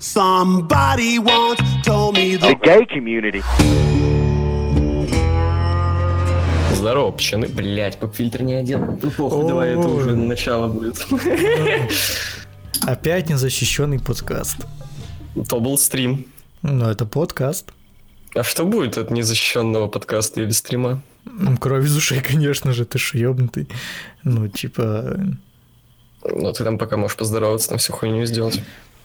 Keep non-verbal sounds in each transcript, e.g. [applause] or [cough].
Somebody once told me the gay community. Здорово, пчены. Блять, поп-фильтр не одел. Ну, похуй, давай, это уже начало будет. Опять незащищенный подкаст. То был стрим. Ну, это подкаст. А что будет от незащищенного подкаста или стрима? Кровь из ушей, конечно же, ты шуебнутый. Ну, типа... Ну, ты там пока можешь поздороваться, там всю хуйню сделать.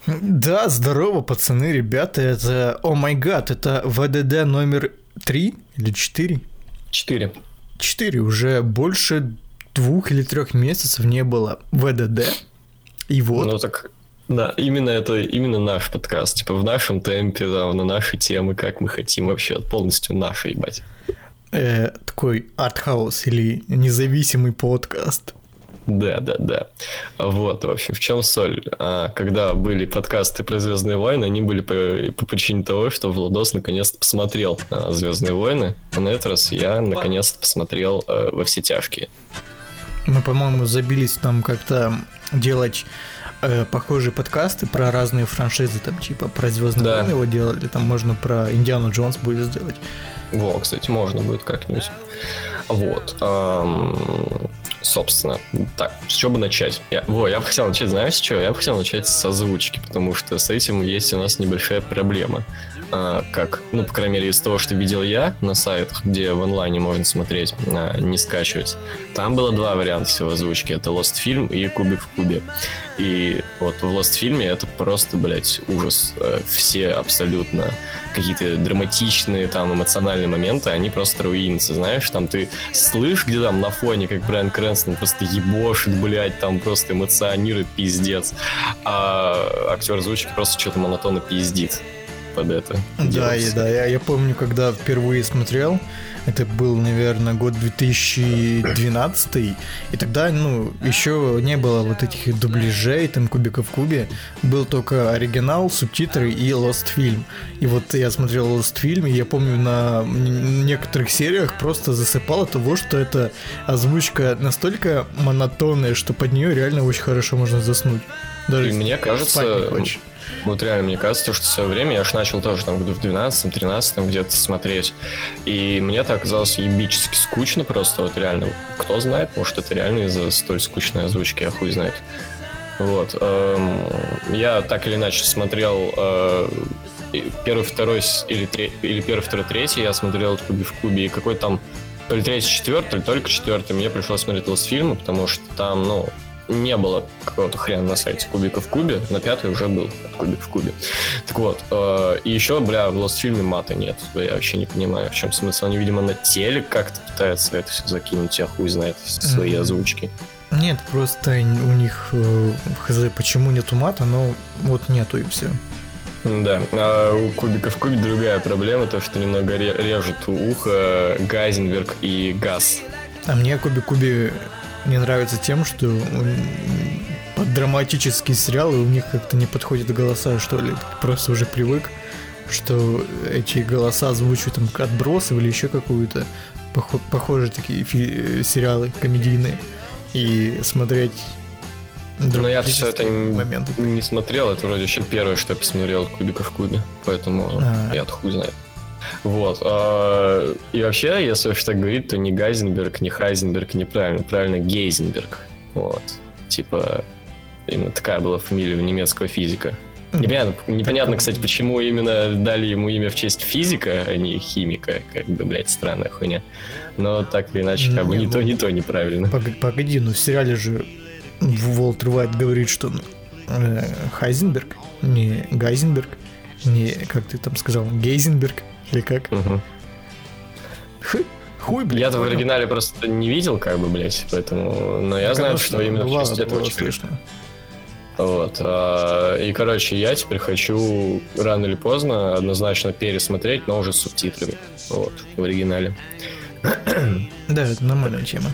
Да, здорово, пацаны, ребята, это... О май гад, это ВДД номер 3 или 4? 4. 4, уже больше двух или трех месяцев не было ВДД. И вот. Ну так, да, именно это, именно наш подкаст, типа в нашем темпе, да, на наши темы, как мы хотим вообще, полностью наши, ебать. Э, такой артхаус или независимый подкаст. Да, да, да. Вот, в общем, в чем соль? А, когда были подкасты про Звездные войны, они были по, по причине того, что Владос наконец-то посмотрел а, Звездные войны, а на этот раз я наконец-то посмотрел а, во все тяжкие. Мы, по-моему, забились там как-то делать э, похожие подкасты про разные франшизы, там типа про Звездные да. войны его делали, там можно про Индиану Джонс будет сделать. Во, кстати, можно будет как-нибудь. Вот. Эм, собственно, так, с чего бы начать? Я, во, я бы хотел начать, знаешь, с чего? Я бы хотел начать с озвучки, потому что с этим есть у нас небольшая проблема. А, как, ну, по крайней мере, из того, что видел я на сайтах, где в онлайне можно смотреть, а, не скачивать. Там было два варианта всего озвучки. Это Lost Film и Кубик в кубе. И вот в Lost фильме это просто, блядь, ужас. Э, все абсолютно какие-то драматичные, там, эмоциональные моменты, они просто руинятся, знаешь, там ты слышишь, где там на фоне, как Брайан Крэнстон просто ебошит, блядь, там просто эмоционирует, пиздец, а актер озвучки просто что-то монотонно пиздит под это. Да, и, да, я, я помню, когда впервые смотрел, это был, наверное, год 2012, и тогда, ну, еще не было вот этих дубляжей, там, кубиков в кубе, был только оригинал, субтитры и Lost фильм. И вот я смотрел Lost фильм, и я помню, на некоторых сериях просто засыпал от того, что эта озвучка настолько монотонная, что под нее реально очень хорошо можно заснуть. Даже и мне кажется, вот реально, мне кажется, что в свое время я же начал тоже там в 12-13 где-то смотреть. И мне так оказалось ебически скучно просто, вот реально. Кто знает, может это реально из-за столь скучной озвучки, я хуй знает. Вот. Эм, я так или иначе смотрел э, первый, второй или, тре, или первый, второй, третий я смотрел Куби в Кубе, и какой там то ли третий, четвертый, только четвертый, мне пришлось смотреть фильмы, потому что там, ну, не было какого-то хрена на сайте Кубика в Кубе, на пятый уже был Кубик в Кубе. Так вот, э, и еще, бля, в Lost фильме мата нет. Я вообще не понимаю, в чем смысл. Они, видимо, на телек как-то пытаются это все закинуть, я хуй знает, свои озвучки. Нет, просто у них э, хз, почему нету мата, но вот нету и все. Да, а у Кубика в Кубе другая проблема, то, что немного режет ухо Гайзенберг и Газ. А мне Кубик Куби мне нравится тем, что под драматические сериалы у них как-то не подходят голоса, что ли. Просто уже привык, что эти голоса озвучивают там отбросы или еще какую-то похожие такие сериалы комедийные. И смотреть но я все это моменты. не смотрел, это вроде еще первое, что я посмотрел Кубика в Кубе, поэтому а. я хуй знает. Вот. А, и вообще, если уж так говорить, то не Гайзенберг, не Хайзенберг неправильно, правильно Гейзенберг. Вот. Типа, именно такая была фамилия у немецкого физика. Непонятно, непонятно, кстати, почему именно дали ему имя в честь физика, а не химика. Как бы, блядь, странная хуйня. Но так или иначе, как бы не, не то, не то неправильно. Погоди, ну в сериале же Волтер Вайт говорит, что э, Хайзенберг, не Гайзенберг, не, как ты там сказал, Гейзенберг. Или как? Угу. Хуй, блядь. Я-то в оригинале просто не видел, как бы, блядь, поэтому... Но я знаю, что именно в честь этого слышно. Вот. А, и, короче, я теперь хочу рано или поздно однозначно пересмотреть, но уже с субтитрами. Вот, в оригинале. Да, это нормальная тема.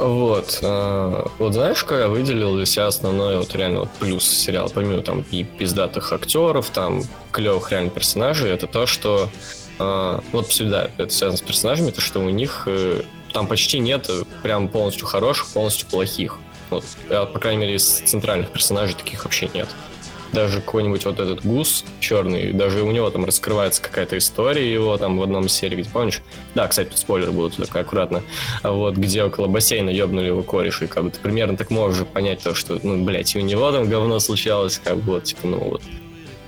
Вот. Э, вот знаешь, я выделил для себя основной вот реально вот плюс сериала, помимо там и пиздатых актеров, там клевых реально персонажей, это то, что э, вот всегда это связано с персонажами, то что у них э, там почти нет прям полностью хороших, полностью плохих. Вот, по крайней мере, из центральных персонажей таких вообще нет. Даже какой-нибудь вот этот гус черный, даже у него там раскрывается какая-то история его там в одном серии, где, помнишь? Да, кстати, спойлер будут только аккуратно. Вот, где около бассейна ёбнули его кореш, и как бы ты примерно так можешь понять то, что, ну, блядь, и у него там говно случалось, как бы вот, типа, ну, вот,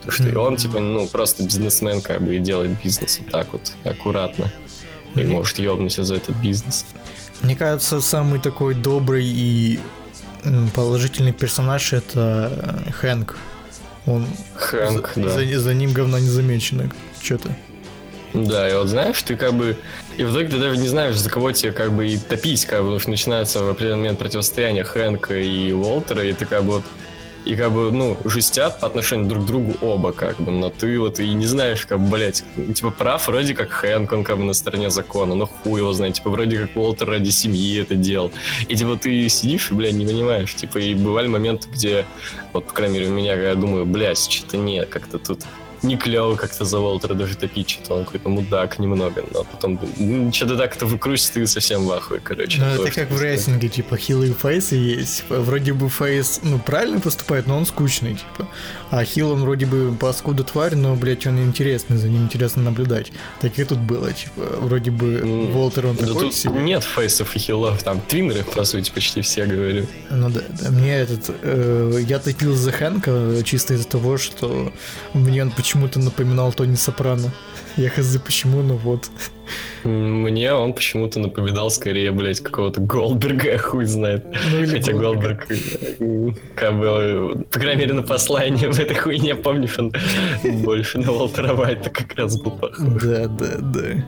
что и он, типа, ну, просто бизнесмен, как бы, и делает бизнес вот так вот, аккуратно. И может ёбнуть за этот бизнес. Мне кажется, самый такой добрый и положительный персонаж это э, Хэнк. Он Хэнк, за, да. за, за ним говно не замечено. Что-то. Да, и вот знаешь, ты как бы... И в итоге ты даже не знаешь, за кого тебе как бы и топить, как бы, потому что начинается в определенный момент противостояние Хэнка и Уолтера, и ты как бы вот и как бы, ну, жестят по отношению друг к другу оба, как бы, но ты вот и не знаешь, как, блядь, типа, прав вроде как Хэнк, он как бы на стороне закона, но хуй его знает, типа, вроде как Уолтер ради семьи это делал. И, типа, ты сидишь и, блядь, не понимаешь, типа, и бывали моменты, где, вот, по крайней мере, у меня, я думаю, блядь, что-то нет, как-то тут [laughs] не клево как-то за Уолтера даже топить, что он какой-то мудак немного, но потом ну, что-то так это выкрутишь, ты совсем в ахуе, короче. Ну, это как в рестлинге, типа, хилы и фейсы есть. Типа, вроде бы фейс, ну, правильно поступает, но он скучный, типа. А хил, он вроде бы паскуда тварь, но, блядь, он интересный, за ним интересно наблюдать. Так и тут было, типа, вроде бы mm. Уолтер, он да такой тут себе. нет фейсов и хилов, там твиннеры, по сути, почти все говорю. Ну да, да. мне этот, э, я топил за Хэнка чисто из-за того, что мне он почему-то напоминал Тони Сопрано. Я хз почему, но вот. Мне он почему-то напоминал скорее, блядь, какого-то Голдберга, хуй знает. Ну, Хотя. Голдберг, как бы, по крайней мере, на послании в этой хуйне, помнишь, он больше на Уолтера Вайта как раз был похож. Да, да, да.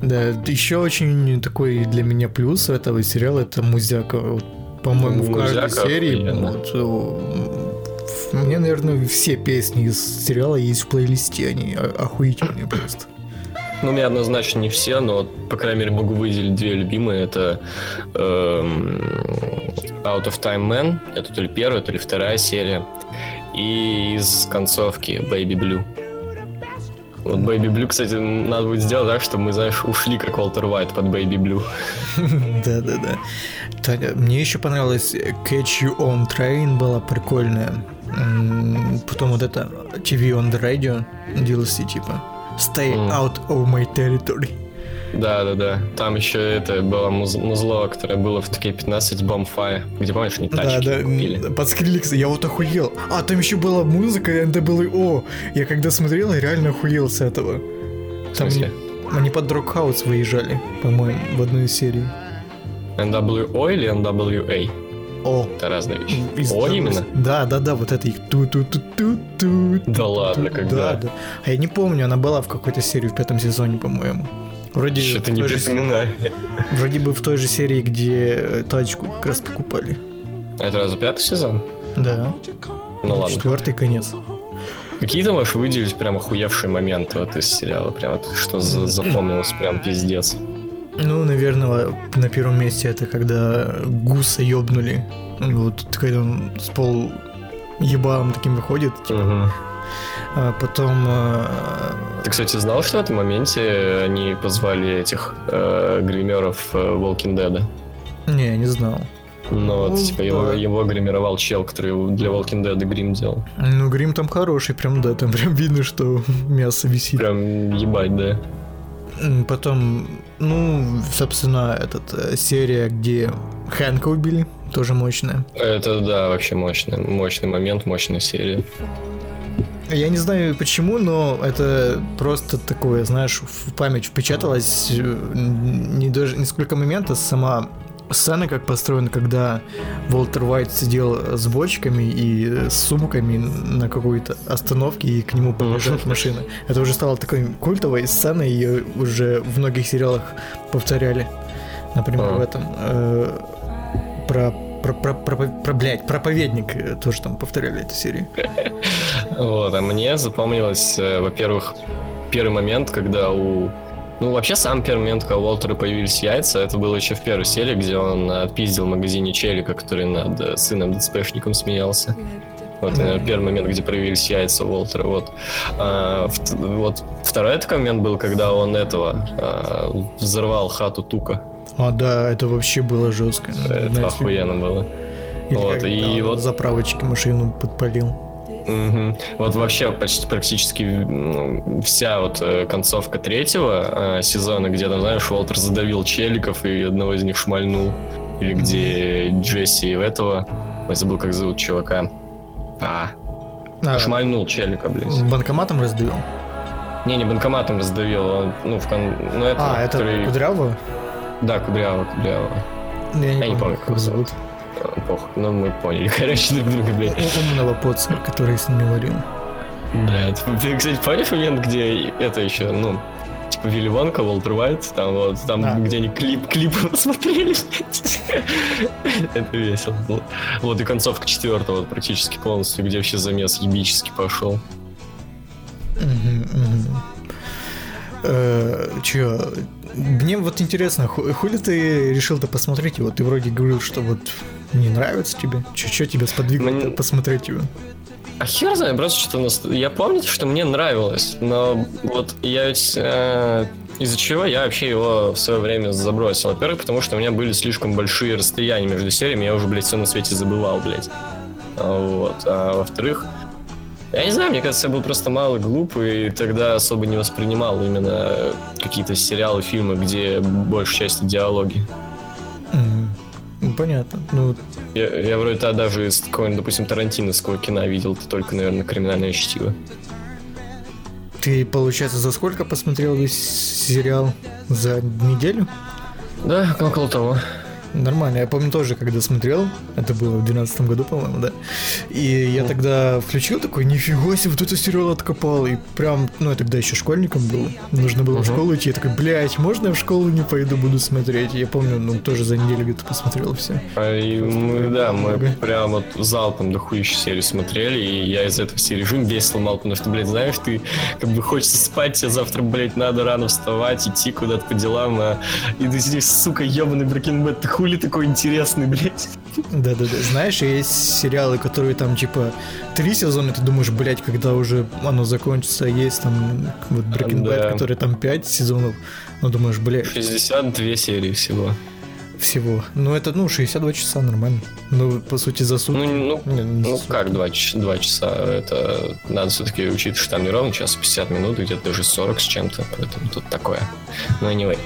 Да, еще очень такой для меня плюс этого сериала это музяка. По-моему, в каждой серии вот, мне, наверное, все песни из сериала есть в плейлисте, они охуительные просто. Ну, у меня однозначно не все, но, по крайней мере, могу выделить две любимые. Это эм, Out of Time Man, это то ли первая, то ли вторая серия. И из концовки Baby Blue. Вот Baby Blue, кстати, надо будет сделать так, чтобы мы, знаешь, ушли как Уолтер Уайт под Baby Blue. Да, да, да. Таня, мне еще понравилось Catch You on Train была прикольная. Потом вот это TV on the Radio DLC типа. Stay Мгм. out of my territory. Да, да, да. Там еще это было муз- музло, которое было в такие 15 Bombfire, где, помнишь, они Да, тачки да, купили. м, под Skrillex, я вот охуел. А, там еще была музыка NWO. Я когда смотрел, я реально охуел с этого. В Там смысле? они под Рокхаус выезжали, по-моему, в одной из серий. NWO или NWA? О, Это разные вещи. из- О, именно? Да, да, да, вот это их ту ту ту ту ту Да ладно, когда? Да, да. А я не помню, она была в какой-то серии в пятом сезоне, по-моему. Вроде, Что-то не той же, припоминаю. вроде бы в той же серии, где э, тачку как раз покупали. Это разве пятый сезон? Да. Ну ладно. Четвертый конец. Какие ты можешь выделить прям охуевшие моменты вот из сериала? Прям вот что за- запомнилось прям пиздец. Ну, наверное, на первом месте это когда гуса ёбнули. Вот когда он с пол ебалом таким выходит. типа. Мгм. А потом... э, Ты, кстати, знал, что в этом моменте они позвали этих э, гримеров э, Walking Dead? Не, не знал. Ну вот, Ну, типа, его, да. его гримировал чел, который для Walking Dead грим делал. Ну, грим там хороший, прям, да, там прям видно, что [laughs] мясо висит. Прям ебать, да. Потом, ну, собственно, этот э, серия, где Хэнка убили, тоже мощная. Это, да, вообще мощный, мощный момент, мощная серия. Я не знаю почему, но это просто такое, знаешь, в память впечаталось э, не даже не сколько момента, сама сцена как построена, когда Волтер Уайт сидел с бочками и с сумками на какой-то остановке, и к нему подъезжает машина. Это уже стало такой культовой сценой, ее уже в многих сериалах повторяли. Например, А. в этом э, про, про, про, про, про, блядь, проповедник э, тоже там повторяли эту серию. Вот, а мне запомнилось, э, во-первых, первый момент, когда у... Ну, вообще, сам первый момент, когда у Уолтера появились яйца, это было еще в первой серии, где он отпиздил в магазине Челика, который над э, сыном ДЦПшником смеялся. Вот, наверное, первый момент, где проявились яйца у Уолтера, вот. А, вт- вот второй такой момент был, когда он этого а, взорвал хату Тука. А, да, это вообще было жестко. Это Знаете, охуенно было. или вот, когда и он вот- заправочки машину подпалил. Угу. Вот вообще почти практически ну, вся вот э, концовка третьего э, сезона, где там, знаешь, Уолтер задавил челиков и одного из них шмальнул. Или где Джесси в этого... Я забыл, как зовут чувака. А, а шмальнул челика, блядь. Банкоматом раздавил? Не, не банкоматом раздавил, он, ну, в кон... ну, это, а, это который... Кудрявого? Да, Кудрявого, Кудрявого. Я не, я помню, не помню, как его зовут. Похуй, ну мы поняли, [laughs] короче, друг друга, блядь. Умного поца, который с ними варил. Да, ты, кстати, помнишь момент, где это еще, ну, типа Вилли Вонка, Уолтер Уайт, там вот, там, а. где они клип, клип [laughs] смотрели, Это весело было. Вот и концовка четвертого практически полностью, где вообще замес ебически пошел. Э, Че, мне вот интересно, хули ты решил-то посмотреть его? Ты вроде говорил, что вот не нравится тебе. Что тебя сподвигло Мне... посмотреть его? А хер знаю, просто что у нас... Я помню, что мне нравилось, но вот я ведь... Э, из-за чего я вообще его в свое время забросил. Во-первых, потому что у меня были слишком большие расстояния между сериями, я уже, блядь, все на свете забывал, блядь. Вот. А во-вторых, я не знаю, мне кажется, я был просто мало глупый и тогда особо не воспринимал именно какие-то сериалы, фильмы, где большая часть диалоги. Ну, понятно. Ну, я, я вроде тогда даже из какого-нибудь, допустим, Тарантиновского кино видел, это только, наверное, криминальное чтиво. Ты, получается, за сколько посмотрел весь сериал? За неделю? Да, около того. Нормально. Я помню тоже, когда смотрел, это было в 2012 году, по-моему, да. И я тогда включил такой, нифига себе, вот это сериал откопал. И прям, ну, я тогда еще школьником был. Нужно было uh-huh. в школу идти. Я такой, блядь, можно я в школу не пойду, буду смотреть? Я помню, ну, тоже за неделю где-то посмотрел все. А, и мы, да, мы много. прям вот залпом дохуищу серию смотрели, и я из этого все режим весь сломал, потому что, блядь, знаешь, ты как бы хочется спать, тебе завтра, блядь, надо рано вставать, идти куда-то по делам, а... и ты сидишь, сука, ебаный Bad, ты хули такой интересный, блядь. Да-да-да. Знаешь, есть сериалы, которые там, типа, три сезона, ты думаешь, блядь, когда уже оно закончится, есть там вот Breaking Bad, да. который там пять сезонов, ну думаешь, блядь. 62 серии всего всего. Ну, это, ну, 62 часа нормально. Ну, по сути, за сутки. Ну, ну, не, ну как 2, 2 часа? Это надо все-таки учитывать, что там не ровно час 50 минут, где-то даже 40 с чем-то, поэтому тут такое. Ну, anyway.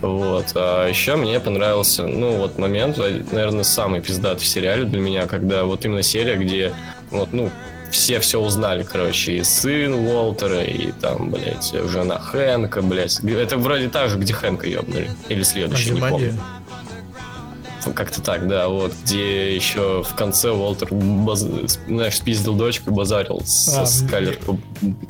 Вот. А еще мне понравился, ну, вот момент, наверное, самый пиздатый в сериале для меня, когда вот именно серия, где вот, ну, все все узнали, короче, и сын Уолтера, и там, блядь, жена Хэнка, блядь. Это вроде та же, где Хэнка ёбнули. Или следующий, не помню. Как-то так, да, вот, где еще в конце Уолтер, баз... знаешь, спиздил дочку и базарил с, а, Скайлер по,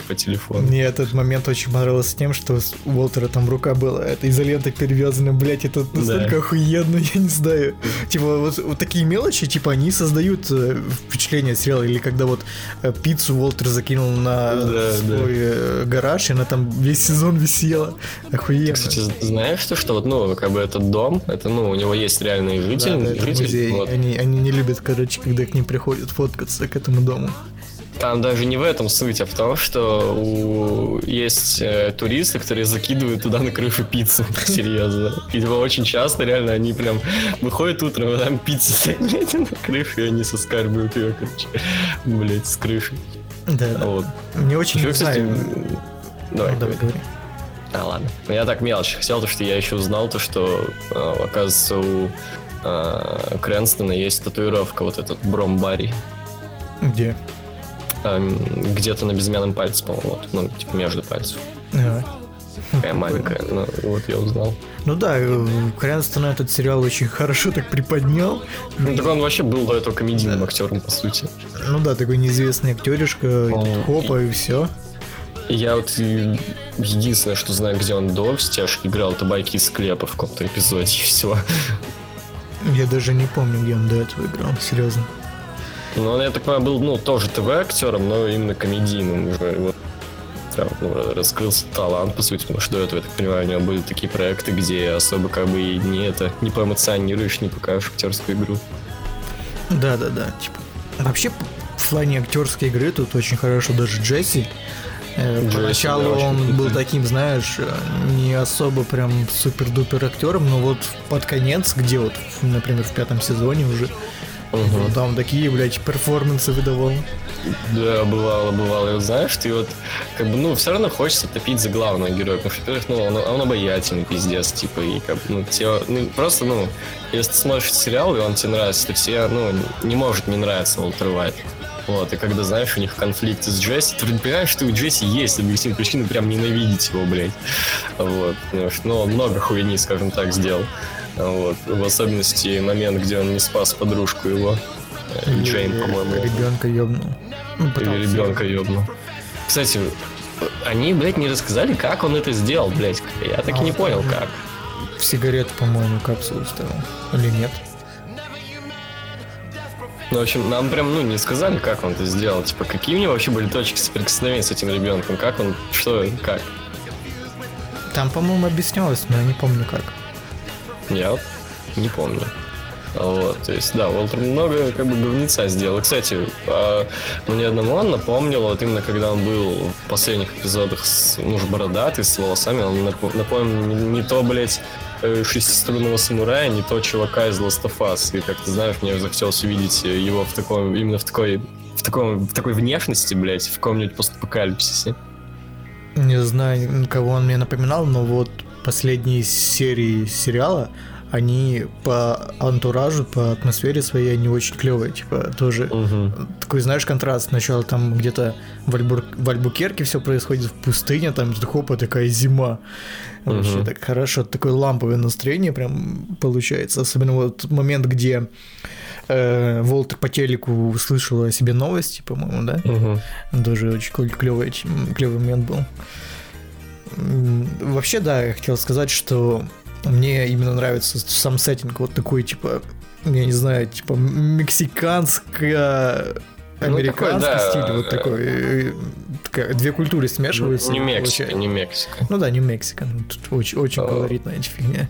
по телефону. Мне этот момент очень понравился тем, что у Уолтера там рука была, это изолентой перевязана, блядь, это настолько да. охуенно, [laughs] я не знаю. Типа, вот, вот такие мелочи, типа, они создают э, впечатление сериала, или когда вот э, пиццу Уолтер закинул на да, свой да. гараж, и она там весь сезон висела. Охуенно. Ты, кстати, знаешь, что, что вот, ну, как бы этот дом, это, ну, у него есть реальные житель, да, да, житель музей. Вот. Они, они не любят, короче, когда к ним приходят фоткаться к этому дому. Там даже не в этом суть, а в том, что у... есть э, туристы, которые закидывают туда на крышу пиццу. [laughs] Серьезно. И типа, очень часто реально они прям выходят утром, и там пицца стоит, [laughs] на крышу, и они соскарбывают ее, короче, блядь, с крыши. Да, вот. Мне очень Еще, кстати, Давай, ну, давай, говори. А, ладно. Я так мелочь хотел, то, что я еще узнал то, что, э, оказывается, у э, Крэнстона есть татуировка, вот этот Бромбари. Где? Э, где-то на безымянном пальце, по-моему, вот, ну, типа между пальцев. Ага. Такая маленькая, ну, вот я узнал. Ну да, Крэнстон этот сериал очень хорошо так приподнял. Ну так он вообще был до этого комедийным да. актером, по сути. Ну да, такой неизвестный актеришка, хопа и, и все. Я вот единственное, что знаю, где он до стяжки играл, это байки из склепа в каком-то эпизоде, и все. Я даже не помню, где он до этого играл, серьезно. Ну, он, я так понимаю, был, ну, тоже ТВ-актером, но именно комедийным уже. Вот, прям, ну, раскрылся талант, по сути, потому что до этого, я так понимаю, у него были такие проекты, где особо как бы и не это, не поэмоционируешь, не покажешь актерскую игру. Да-да-да, типа. Вообще, в плане актерской игры тут очень хорошо даже Джесси поначалу он был таким, знаешь, не особо прям супер-дупер актером, но вот под конец, где вот, например, в пятом сезоне уже, Мгм. Там такие, блядь, перформансы выдавал. Да, бывало, бывало. И вот знаешь, ты вот, как бы, ну, все равно хочется топить за главного героя. Потому что, во-первых, ну, он, он обаятельный, пиздец, типа, и как бы, ну, те, ну, просто, ну, если ты смотришь сериал, и он тебе нравится, то все, ну, не может не нравиться Уолтер Уайт. Вот, и когда, знаешь, у них конфликт с Джесси, ты понимаешь, что у Джесси есть объяснение причины прям ненавидеть его, блядь. Вот, что, ну, он много хуйни, скажем так, сделал. Вот, в особенности момент, где он не спас подружку его, э, Джейн, по-моему. Ребенка ёбнул. Ну, Или ребенка ёбнул. Кстати, они, блядь, не рассказали, как он это сделал, блядь. Я так и не А, понял, как. В сигарету, по-моему, капсулу ставил. Или нет? Ну, в общем, нам прям, ну, не сказали, как он это сделал. Типа, какие у него вообще были точки соприкосновения с этим ребенком? Как он, что, как? Там, по-моему, объяснялось, но я не помню как. Я вот не помню. Вот, то есть, да, Уолтер много как бы говнеца сделал. Кстати, а, мне одному он напомнил, вот именно когда он был в последних эпизодах с муж бородатый, с волосами, он нап- напомнил не, то, блядь, шестиструнного самурая, не то чувака из Last of Us. И, как ты знаешь, мне захотелось увидеть его в таком, именно в такой, в таком, в такой внешности, блядь, в каком-нибудь постапокалипсисе. Не знаю, кого он мне напоминал, но вот последние серии сериала, они по антуражу, по атмосфере своей, они очень клевые, типа, тоже Мгм. такой, знаешь, контраст. Сначала там где-то в, Альбур- в Альбукерке все происходит в пустыне, там хопа такая зима. Вообще Мгм. так хорошо, такое ламповое настроение прям получается. Особенно вот момент, где э, Волтер по телеку услышал о себе новости, по-моему, да? Мгм. Тоже очень клевый, клевый момент был. Вообще, да, я хотел сказать, что мне именно нравится сам сеттинг вот такой, типа, я не знаю, типа мексиканско американский Ну, такой, да, стиль, вот такой. такая- две культуры смешиваются. Не Мексика, не Мексика. Ну да, не Мексика. ну, Тут очень, очень колоритная эта фигня.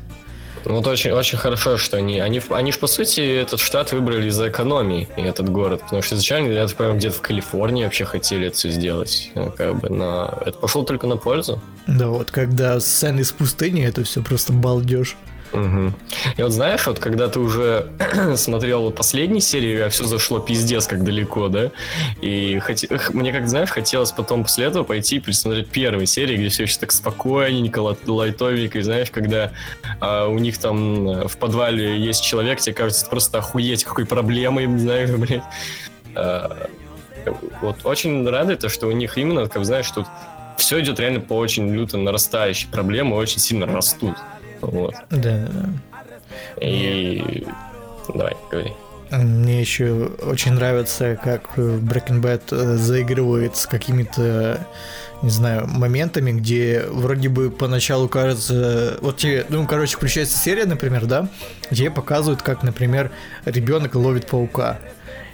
Вот очень, очень хорошо, что они, они, они ж, по сути, этот штат выбрали из-за экономии, этот город, потому что изначально, я так где-то в Калифорнии вообще хотели это все сделать, ну, как бы, но это пошло только на пользу. Да, вот когда сцены из пустыни, это все просто балдеж. Мгм. И вот знаешь, вот когда ты уже [clears throat] смотрел вот последнюю серию, а все зашло пиздец как далеко, да, и эх, мне, как знаешь, хотелось потом после этого пойти и пересмотреть первые серии, где все еще так спокойненько, лай- лайтовенько, и знаешь, когда а, у них там э, в подвале есть человек, тебе кажется, просто охуеть, какой проблемой, знаешь, [laughs] блядь. А, вот очень рады то, что у них именно, как знаешь, тут все идет реально по очень люто нарастающей проблемы, очень сильно растут. Вот. Да, да. И давай, говори. Мне еще очень нравится, как Breaking Bad э, заигрывает с какими-то, не знаю, моментами, где вроде бы поначалу кажется... Вот тебе, ну, короче, включается серия, например, да, где показывают, как, например, ребенок ловит паука.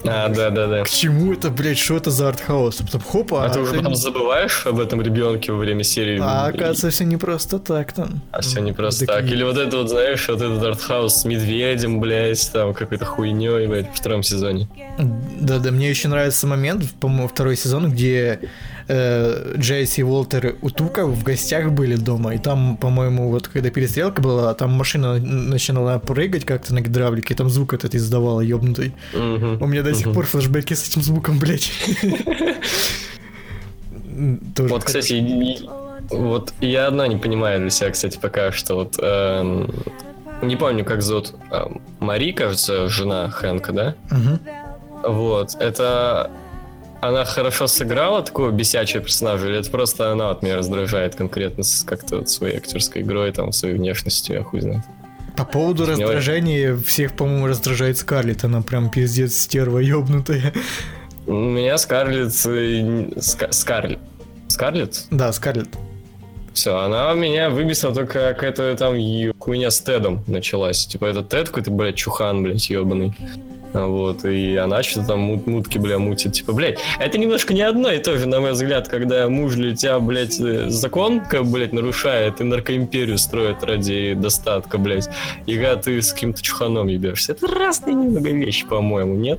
А, да, да, да. К чему это, блядь, что это за артхаус? Потом хопа, А ты уже это- потом забываешь об этом ребенке во время серии? а оказывается, все не просто так там. А все не просто так. Или вот это вот, знаешь, вот этот артхаус с медведем, блядь, там какой-то хуйней, блядь, в втором сезоне. Да-да, мне еще нравится момент, по-моему, второй сезон, где э, Джейси и Уолтер у Тука в гостях были дома, и там, по-моему, вот когда перестрелка была, там машина начинала прыгать как-то на гидравлике, и там звук этот издавала, ёбнутый. Мгм. У меня до сих пор флешбеки с этим звуком, блядь. Тоже Вот, кстати, и- вот я одна не понимаю для себя, кстати, пока что. Вот, эм, не помню, как зовут. эм, Мари, кажется, жена Хэнка, да? Вот, это... Она хорошо сыграла такого бесячего персонажа, или это просто она вот меня раздражает конкретно с как-то вот своей актерской игрой, там, своей внешностью, я хуй знает. По поводу раздражения, всех, по-моему, раздражает Скарлетт, она прям пиздец стерва ёбнутая. У меня Скарлетт... Ска- Скарлетт. Скарлетт? Да, Скарлетт. Все, она меня выбесила только как это там хуйня с Тедом началась. Типа, это Тед какой-то, блядь, чухан, блядь, ебаный. Вот, и она что-то там мут- мутки, бля, мутит. Типа, блядь, это немножко не одно и то же, на мой взгляд, когда муж для тебя, блядь, э, закон, как, блядь, нарушает и наркоимперию строит ради достатка, блядь. И когда ты с каким-то чуханом ебешься. Это разные немного вещи, по-моему, нет?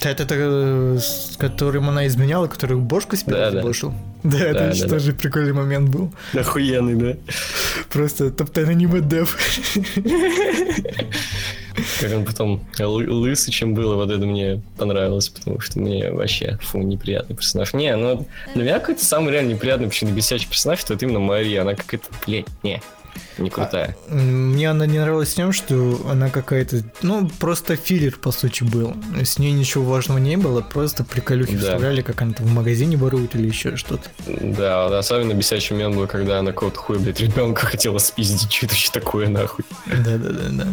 Это, это, с которым она изменяла, который бошку себе Да, да. забошил? Да, это Да, очень да, да. тоже прикольный момент был. Охуенный, да? Просто топтен аниме дев. [laughs] Как он потом лысый, чем было, вот это мне понравилось, потому что мне вообще, фу, неприятный персонаж. Не, ну, для меня какой-то самый реально неприятный, почему бесячий персонаж, это вот именно Мария, она какая-то, блядь, не, не крутая. А, мне она не нравилась тем, что она какая-то, ну, просто филлер, по сути, был. С ней ничего важного не было, просто приколюхи да. вставляли, как она там в магазине ворует или еще что-то. Да, особенно бесячий момент был, когда она кого-то хуй, блядь, ребенка хотела спиздить, что-то такое, нахуй. Да-да-да-да.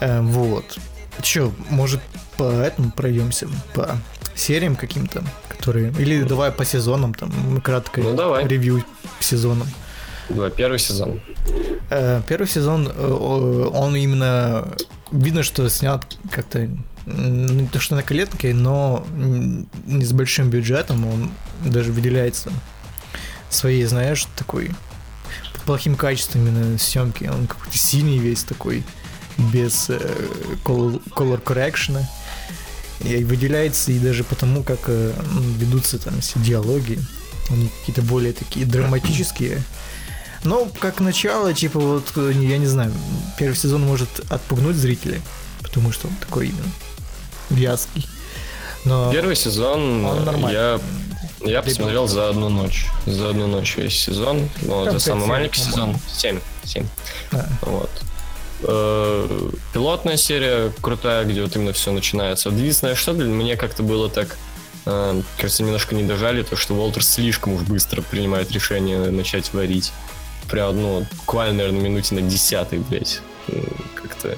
Э, вот. Че, может, по этому пройдемся? По сериям каким-то, которые... Или давай по сезонам, там, краткое ну, давай. ревью сезонам. Давай, первый сезон. Э, первый сезон, э, он именно... Видно, что снят как-то не то что на коленке, но не с большим бюджетом, он даже выделяется своей, знаешь, такой плохим качеством именно съемки. Он какой-то синий весь такой, без э, color, color correction. И выделяется и даже потому, как э, ведутся там все диалоги. Они какие-то более такие драматические. Но как начало, типа вот, я не знаю, первый сезон может отпугнуть зрителей, потому что он такой именно вязкий. Но Первый сезон я, я посмотрел за одну ночь. За одну ночь весь сезон. Ну, это самый маленький сезон. Семь. Семь. А. Вот. Э, пилотная серия крутая, где вот именно все начинается. Вот единственное, что для меня как-то было так, э, кажется, немножко не дожали, то, что Уолтер слишком уж быстро принимает решение начать варить. Прям, ну, буквально, наверное, минуте на десятый, блядь. Как-то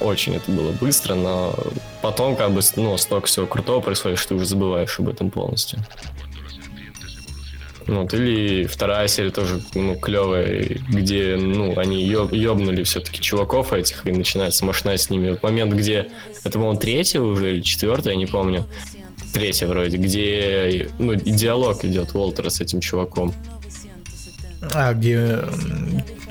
очень это было быстро, но потом как бы, ну, столько всего крутого происходит, что ты уже забываешь об этом полностью. Вот, или вторая серия тоже, ну, клевая, где, ну, они ёб, ёбнули все-таки чуваков этих, и начинается мощная с ними. Вот момент, где, это, по-моему, третья уже или четвертая, я не помню. Третья вроде, где, ну, диалог идет Уолтера с этим чуваком. А, где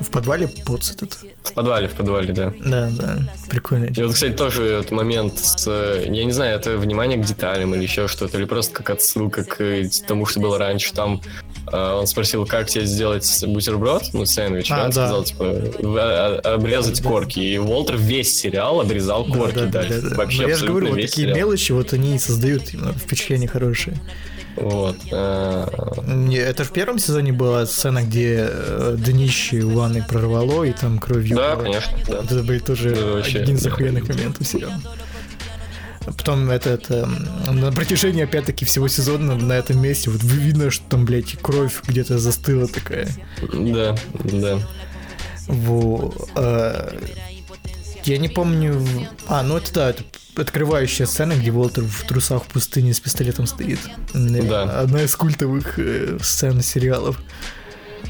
в подвале поц этот? В подвале, в подвале, да. Да, да, прикольно. И вот, кстати, тоже этот момент с... Я не знаю, это внимание к деталям или еще что-то, или просто как отсылка к тому, что было раньше. Там э, он спросил, как тебе сделать бутерброд, ну, сэндвич, а, он да. сказал, типа, а, обрезать да. корки. И Уолтер весь сериал обрезал корки, да. да, да, да. Вообще, Но я же говорю, вот такие сериал. мелочи, вот они и создают именно впечатление хорошее. Вот. Э, это в первом сезоне была сцена, где э, днище у ванны прорвало, и там кровью... Да, конечно, да. Это был тоже это один из охуенных моментов сериала. Потом это, это на протяжении, опять-таки, всего сезона на этом месте вот видно, что там, блядь, кровь где-то застыла такая. Да, да. Вот. А, я не помню... А, ну это да, это открывающая сцена, где Уолтер в трусах в пустыне с пистолетом стоит. Да. Одна из культовых э, сцен сериалов.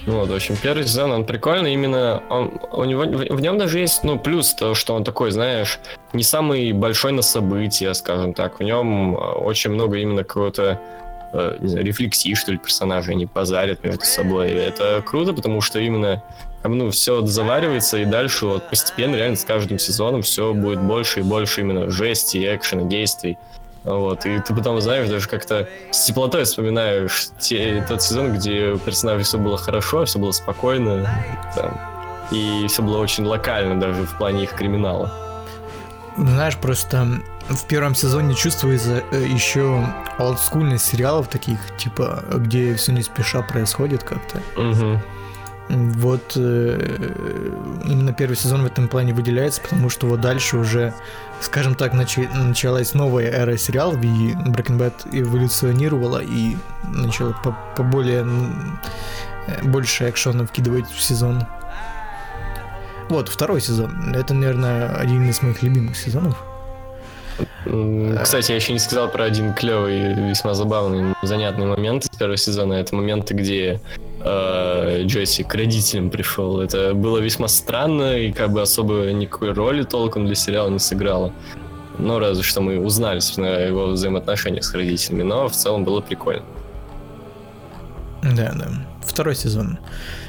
Вот, в общем, первый сезон, он прикольный, именно он, у него, в, в нем даже есть, ну, плюс то, что он такой, знаешь, не самый большой на события, скажем так, в нем э, очень много именно какого-то э, рефлексии, что ли, персонажей, они позарят между собой. Это круто, потому что именно ну, все заваривается, и дальше вот постепенно, реально, с каждым сезоном все будет больше и больше именно жести, экшена, действий. Вот, и ты потом, знаешь, даже как-то с теплотой вспоминаешь те, тот сезон, где у персонажей все было хорошо, все было спокойно, там, и все было очень локально даже в плане их криминала. Знаешь, просто в первом сезоне чувствуется э, еще олдскульность сериалов таких, типа, где все не спеша происходит как-то. Угу. Вот э, именно первый сезон в этом плане выделяется, потому что вот дальше уже, скажем так, начи- началась новая эра сериалов, и Breaking Bad эволюционировала и начала по, по более э, больше экшона вкидывать в сезон. Вот, второй сезон. Это, наверное, один из моих любимых сезонов. Кстати, я еще не сказал про один клевый, весьма забавный, занятный момент первого сезона. Это моменты, где э, Джесси к родителям пришел. Это было весьма странно и как бы особо никакой роли толком для сериала не сыграло. Ну, разве что мы узнали, собственно, его взаимоотношениях с родителями, но в целом было прикольно. Да, да. Второй сезон.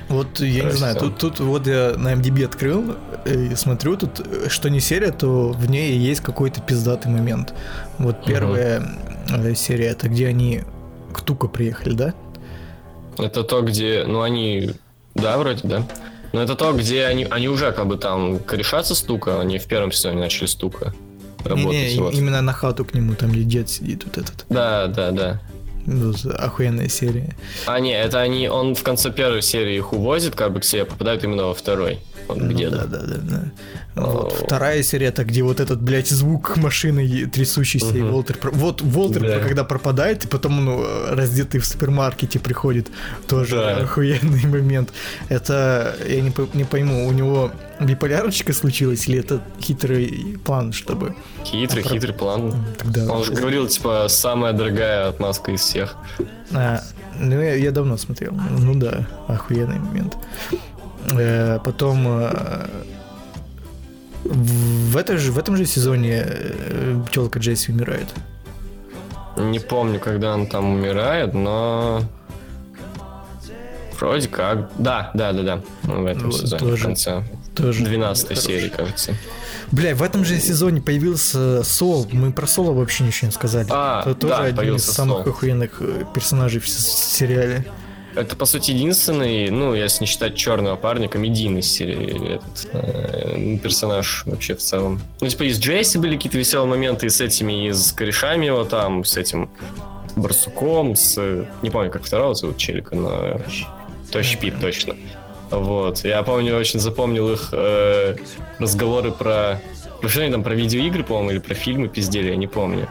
Вот я Второй не знаю, тут, тут вот я на MDB открыл и смотрю, тут что не серия, то в ней есть какой-то пиздатый момент. Вот первая угу. серия, это где они к Тука приехали, да? Это то, где, ну, они, да, вроде, да. Но это то, где они, они уже как бы там корешатся стука, они в первом сезоне начали стука работать. Не-не, вот. именно на хату к нему, там где дед сидит вот этот. Да, да, да. Ну, охуенная серия. А, не, это они, он в конце первой серии их увозит, как бы к себе попадают именно во второй. Ну где да, да, да, да. Вот, вторая серия, это где вот этот, блядь, звук машины трясущейся, и Мгм. Волтер... Вот Волтер, Да. когда пропадает, и потом, ну, раздетый в супермаркете приходит, тоже Да. охуенный [laughs] момент. Это, я не, не пойму, у него биполярочка случилась, или это хитрый план, чтобы... Хитрый, А, хитрый план. Тогда... Он же говорил, типа, самая дорогая отмазка из всех. А, ну, я, я давно смотрел. Ну да, охуенный момент. Э, потом э, в, этой же, в этом же сезоне телка Джесси умирает. Не помню, когда он там умирает, но... Вроде как. Да, да, да, да. В этом Вот, сезоне, тоже. в конце. Тоже 12 хороший. серии, кажется. Бля, в этом же сезоне появился Сол. Мы про Сола вообще ничего не сказали. А, Это тоже да, один из появился самых Сол. охуенных э, персонажей в сериале. Это, по сути, единственный, ну, если не считать черного парня, комедийный серии, этот, э, персонаж вообще в целом. Ну, типа, и с Джейси были какие-то веселые моменты, и с этими, и с корешами его там, с этим Барсуком, с... Не помню, как второго зовут челика, но... Тощий Пит, точно. Вот. Я помню, очень запомнил их э, разговоры про... Про что они там, про видеоигры, по-моему, или про фильмы пиздели, я не помню.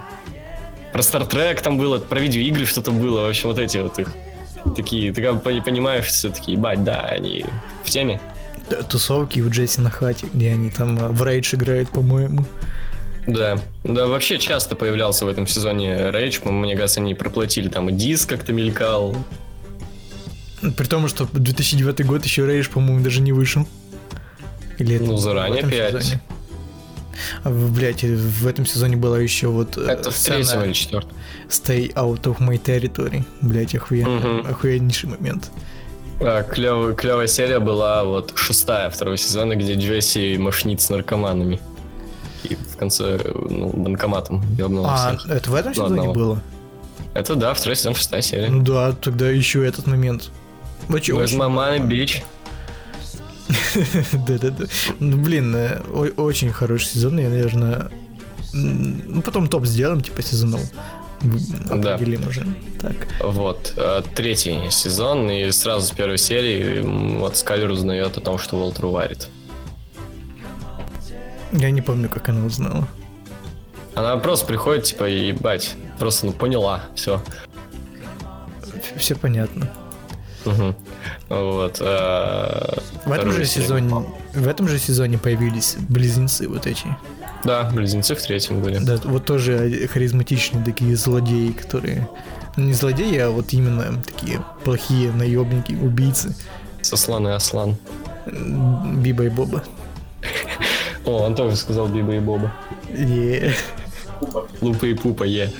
Про Стартрек там было, про видеоигры что-то было, в общем, вот эти вот их такие, ты как понимаешь, все таки ебать, да, они в теме. Тусовки у Джесси на хате, где они там э, в рейдж играют, по-моему. Да, да, вообще часто появлялся в этом сезоне Рейдж, мне кажется, они проплатили, там и диск как-то мелькал. При том, что 2009 год еще рейдж, по-моему, даже не вышел. Или Ну, заранее этом опять. сезоне? А, в- в этом сезоне была еще вот э, Это в сцена третьем или четвертом. Stay out of my territory. Блядь, охуенный, Мгм. охуеннейший момент. А, клёвая, клевая серия была вот шестая второго сезона, где Джесси мошнит с наркоманами. И в конце, ну, банкоматом ебнул А, всех. это в этом Ну, сезоне одного. было? Это да, второй сезон, шестая серия. Ну да, тогда еще этот момент. Очень, Where's очень- my money, bitch? [laughs] Да-да-да. Ну, блин, э, очень хороший сезон, я, наверное... Ну, потом топ сделаем, типа, сезонов. М, Да. Определим уже. Так. Вот, э, третий сезон, и сразу с первой серии вот Скайлер узнает о том, что Уолтер варит. Я не помню, как она узнала. Она просто приходит, типа, ебать, просто, ну, поняла, все. Все понятно. Вот. э, В этом же сезоне, в этом же сезоне появились близнецы вот эти. Да, близнецы в третьем были. Да, вот тоже харизматичные такие злодеи, которые ну, не злодеи, а вот именно такие плохие наемники, убийцы. Сослан и Аслан. Биба и Боба. О, он тоже сказал Биба и Боба. Е. Лупа и Пупа, е.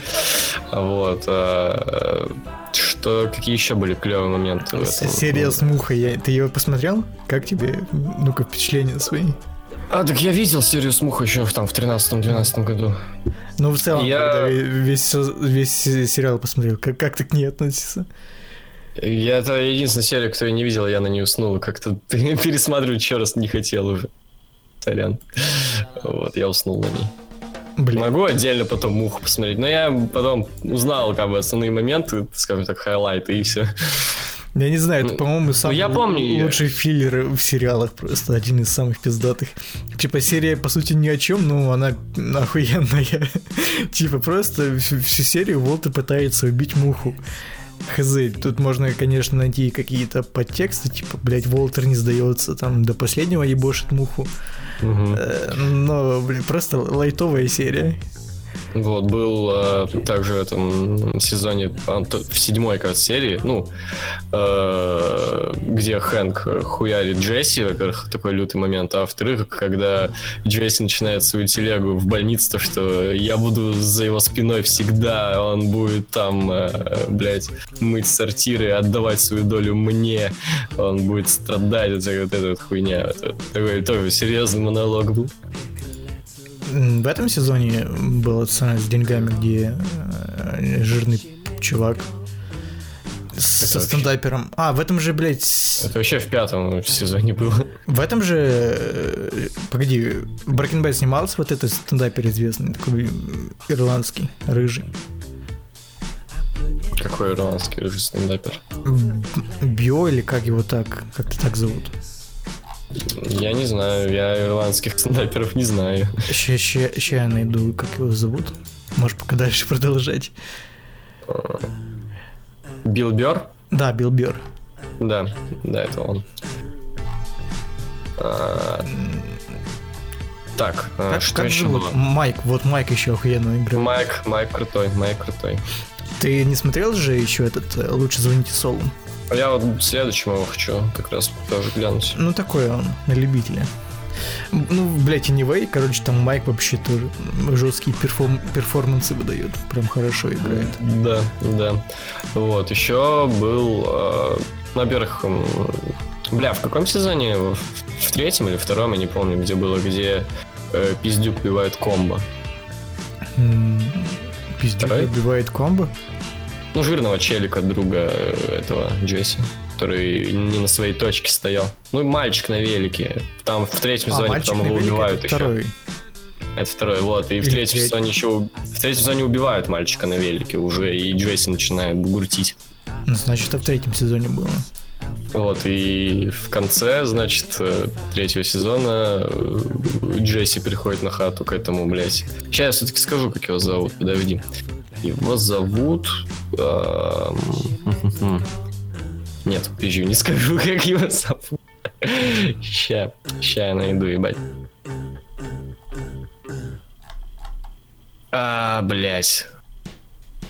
Вот. э, Что, какие еще были клевые моменты в этом? Серия с мухой. я- Ты ее посмотрел? Как тебе? Ну-ка, впечатления свои. А, так я видел серию с Мухой еще в, там в 13-12 году. Ну, в целом, Я- весь, весь сериал посмотрел, как, как ты к ней относишься? Я это единственная серия, которую я не видел, я на нее уснул. Как-то [laughs] пересматривать еще раз не хотел уже. Сорян. Вот, я уснул на ней. Блин. Могу отдельно потом муху посмотреть, но я потом узнал как бы основные моменты, скажем так, хайлайты и все. Я не знаю, это, Ну, по-моему, самый я помню лучший филлер в сериалах, просто один из самых пиздатых. Типа серия, по сути, ни о чем, но она охуенная. [laughs] типа просто всю, всю серию Волтер пытается убить муху. Хз, тут можно, конечно, найти какие-то подтексты, типа, блядь, Волтер не сдается, там, до последнего ебошит муху. Э, Но, блин, просто лайтовая серия. Вот, был э, также в этом сезоне, то- в седьмой, кажется, серии, ну, э, где Хэнк хуярит Джесси, во-первых, такой лютый момент, а во-вторых, когда Джесси начинает свою телегу в больнице, то, что я буду за его спиной всегда, он будет там, э, блядь, мыть сортиры отдавать свою долю мне, он будет страдать, это вот эта вот хуйня. Это такой тоже серьезный монолог был. В этом сезоне была сцена с деньгами, где э, жирный чувак Со стендапером. А, в этом же, блядь... Это вообще в пятом сезоне было. В этом же... э, Погоди, Breaking Bad снимался вот этот стендапер известный, такой ирландский, рыжий. Какой ирландский рыжий стендапер? Био или как его так, как-то так зовут? Я не знаю, я ирландских [laughs] стендаперов не знаю. Ща, ща, ща я найду, как его зовут. Можешь пока дальше [laughs] продолжать. Билл Бёрр? Да, Билл Бёрр. Да, да, это он. А, Так, а, Как, что как еще зовут? было? Майк, вот Майк еще охуенно играл. Майк, Майк крутой, Майк крутой. Ты не смотрел же еще этот э, «Лучше звоните Солу»? Я вот следующему его хочу как раз тоже глянуть. Ну, такой он, на любителя. Ну, блядь, anyway, короче, там Майк вообще тоже жесткие перформ- перформансы выдает. Прям хорошо играет. Да, да. Вот, еще был, э, во-первых, бля, в каком сезоне? В, в третьем или втором, я не помню, где было, где э, пиздюк убивает комбо. Пиздюк Второй? убивает комбо. Ну, жирного челика, друга э, этого Джесси, который не на своей точке стоял. Ну, мальчик на велике. Там в третьем А, сезоне мальчик потом его убивают это еще. второй. Это второй, вот. И в Или третьем третий. сезоне еще... В третьем сезоне убивают мальчика на велике уже, и Джесси начинает бугуртить. Ну, значит, это в третьем сезоне было. Вот, и в конце, значит, э, третьего сезона э, Джесси приходит на хату к этому, блядь. Сейчас я все-таки скажу, как его зовут, подожди. Его зовут... эм, Нет, подожди, не скажу, как его зовут. Ща, ща я найду, ебать. А, блядь.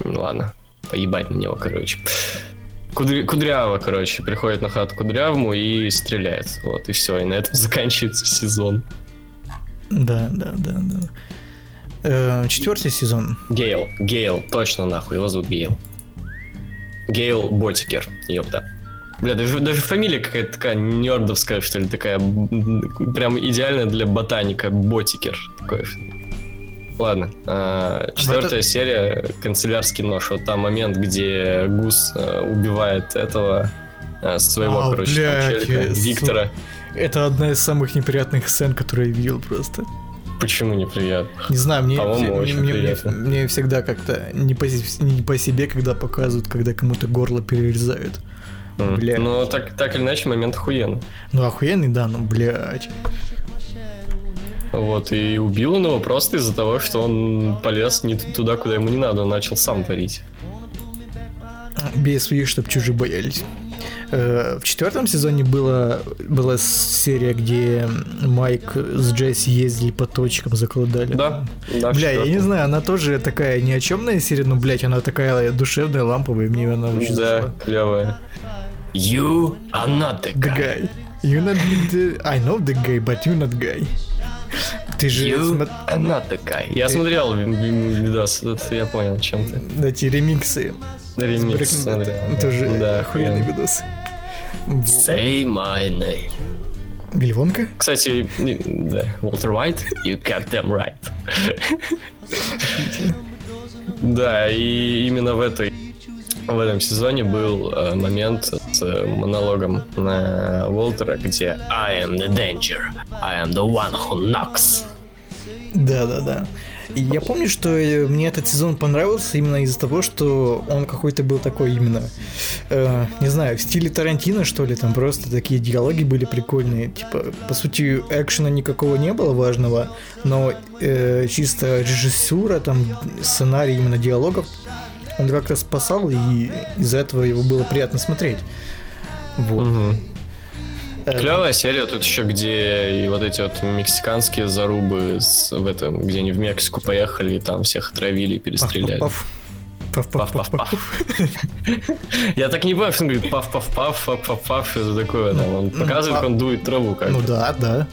Ну Ладно, поебать на него, короче. Кудря- Кудрява, короче, приходит на хату Кудрявому и стреляет. Вот, и все, и на этом [laughs] заканчивается сезон. Да, да, да, да. Э, четвертый сезон. Гейл, Гейл, точно нахуй, его зовут Гейл. Гейл Ботикер, ёпта. Бля, даже, даже фамилия какая-то такая нердовская, что ли, такая, прям идеальная для ботаника, Ботикер. Такой. Ладно, а, четвертая это- серия, канцелярский нож. Вот там момент, где Гус а, убивает этого а, своего, А, короче, блядь, челика, я- Виктора. Это одна из самых неприятных сцен, которые я видел просто. Почему неприятно? Не знаю, мне, мне, мне- мне- мне всегда как-то не по, не по себе, когда показывают, когда кому-то горло перерезают. М. Бля. Но так, так или иначе, момент охуенный. Ну, охуенный, да, ну, блядь. Вот, и убил он его просто из-за того, что он полез не туда, куда ему не надо, он начал сам творить. Бей своих, чтобы чужие боялись. Э, В четвертом сезоне была, была серия, где Майк с Джесси ездили по точкам, закладали. Да, да. Бля, я не знаю, она тоже такая ни о чемная серия, но, блядь, она такая душевная, ламповая, мне она очень Да, зашла. клевая. You are not the The guy. guy. You not the... I know the guy, but you not guy. Ты же You are not the guy. Я смотрел ви- ви- видос, я понял, чем ты. эти ремиксы. Ремикс. Тоже да, охуенный видос. Say my name. Гливонка? Кстати, не- да, Walter White, you got them right. Да, и именно в этой в этом сезоне был э, момент с э, монологом на Уолтера, где I am the danger, I am the one who knocks. Да, да, да. И я помню, что э, мне этот сезон понравился именно из-за того, что он какой-то был такой именно, э, не знаю, в стиле Тарантино, что ли, там просто такие диалоги были прикольные. Типа, по сути, экшена никакого не было важного, но э, чисто режиссура, там, сценарий именно диалогов, он как-то спасал, и из-за этого его было приятно смотреть. Вот. Э, Клевая серия тут еще, где и вот эти вот мексиканские зарубы с- в этом, где они в Мексику поехали и там всех отравили и перестреляли. Паф-паф. Паф-паф-паф. Паф-паф-паф. Я так не понимаю, что он говорит паф-паф-паф, паф-паф-паф, что это такое там. Он Ну, показывает, как паф. он дует траву как Ну да, да.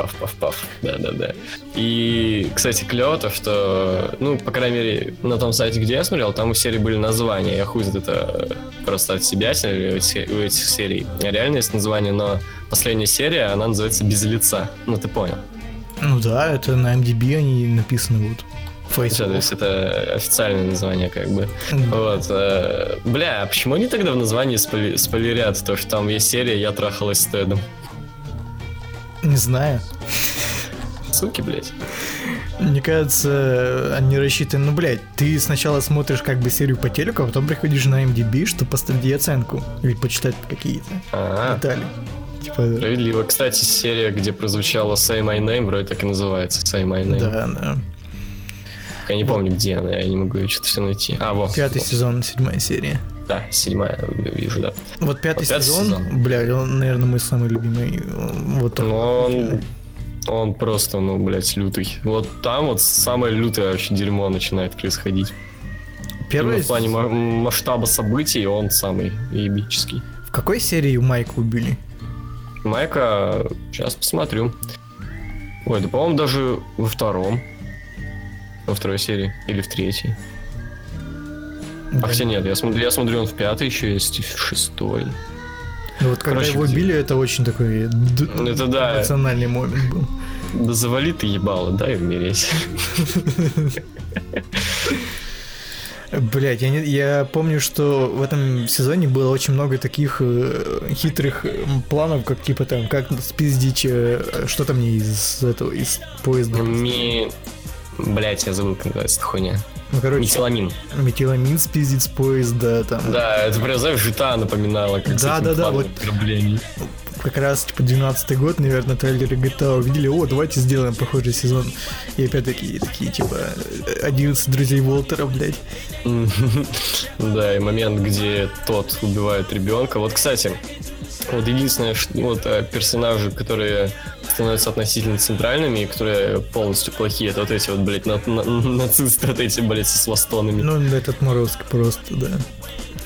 Паф-паф-паф. Паф-паф-паф. Да-да-да. И, кстати, клево то, что, ну, по крайней мере, на том сайте, где я смотрел, там у серии были названия. Я хуй это просто от себя у этих, у этих серий. Реально есть название, но последняя серия, она называется «Без лица». Ну, ты понял. Ну да, это на MDB они написаны вот. Всё, То есть это официальное название, как бы. Мгм. Вот. э, Бля, а почему они тогда в названии спойлерят? То, что там есть серия «Я трахалась с Тедом». Не знаю. Суки, блядь. Мне кажется, они рассчитаны, ну, блядь, ты сначала смотришь как бы серию по телеку, а потом приходишь на MDB, чтобы поставить оценку или почитать какие-то А, детали. Типа, справедливо. Кстати, серия, где прозвучала Say My Name, вроде так и называется Say My Name. да, да. Я не помню, где она, я не могу ее что-то все найти. А, вот. Пятый сезон, седьмая серия. Да, седьмая, вижу, да. Вот пятый, Вот пятый сезон, сезон. блядь, он, наверное, мой самый любимый. Вот он. Но он, он просто, ну, блядь, лютый. Вот там вот самое лютое вообще дерьмо начинает происходить. Первый... Именно в плане ма- масштаба событий он самый ебический. В какой серии Майка убили? Майка, сейчас посмотрю. Ой, да, по-моему, даже во втором. Во второй серии. Или в третьей. А хотя нет, я смотрю, я смотрю, он в пятой еще есть, и в шестой. Ну вот когда Короче, его где- убили, это очень такой д- Это да. эмоциональный момент был. Да завали ты ебало, дай умереть. Блять, я, не- я помню, что в этом сезоне было очень много таких э, хитрых планов, как типа там, как спиздить, э, что там мне из этого, из поезда. Ми... Блять, я забыл, как называется эта хуйня. Ну, короче, Метиламин. метиламин спиздить с поезда, там. Да, это прям, знаешь, жита напоминала, как Да, да, да, вот. ограблений. Как раз, типа, 12 год, наверное, трейлеры GTA увидели, о, давайте сделаем похожий сезон. И опять такие, такие, типа, э, 11 друзей Уолтера, блядь. [laughs] Да, и момент, где тот убивает ребенка. Вот, кстати, вот единственное, ш- вот э, персонажи, которые становятся относительно центральными и которые полностью плохие, это вот эти вот, блядь, на- на- нацисты, вот эти, блядь, с свастонами. Ну, этот Морозко просто, да.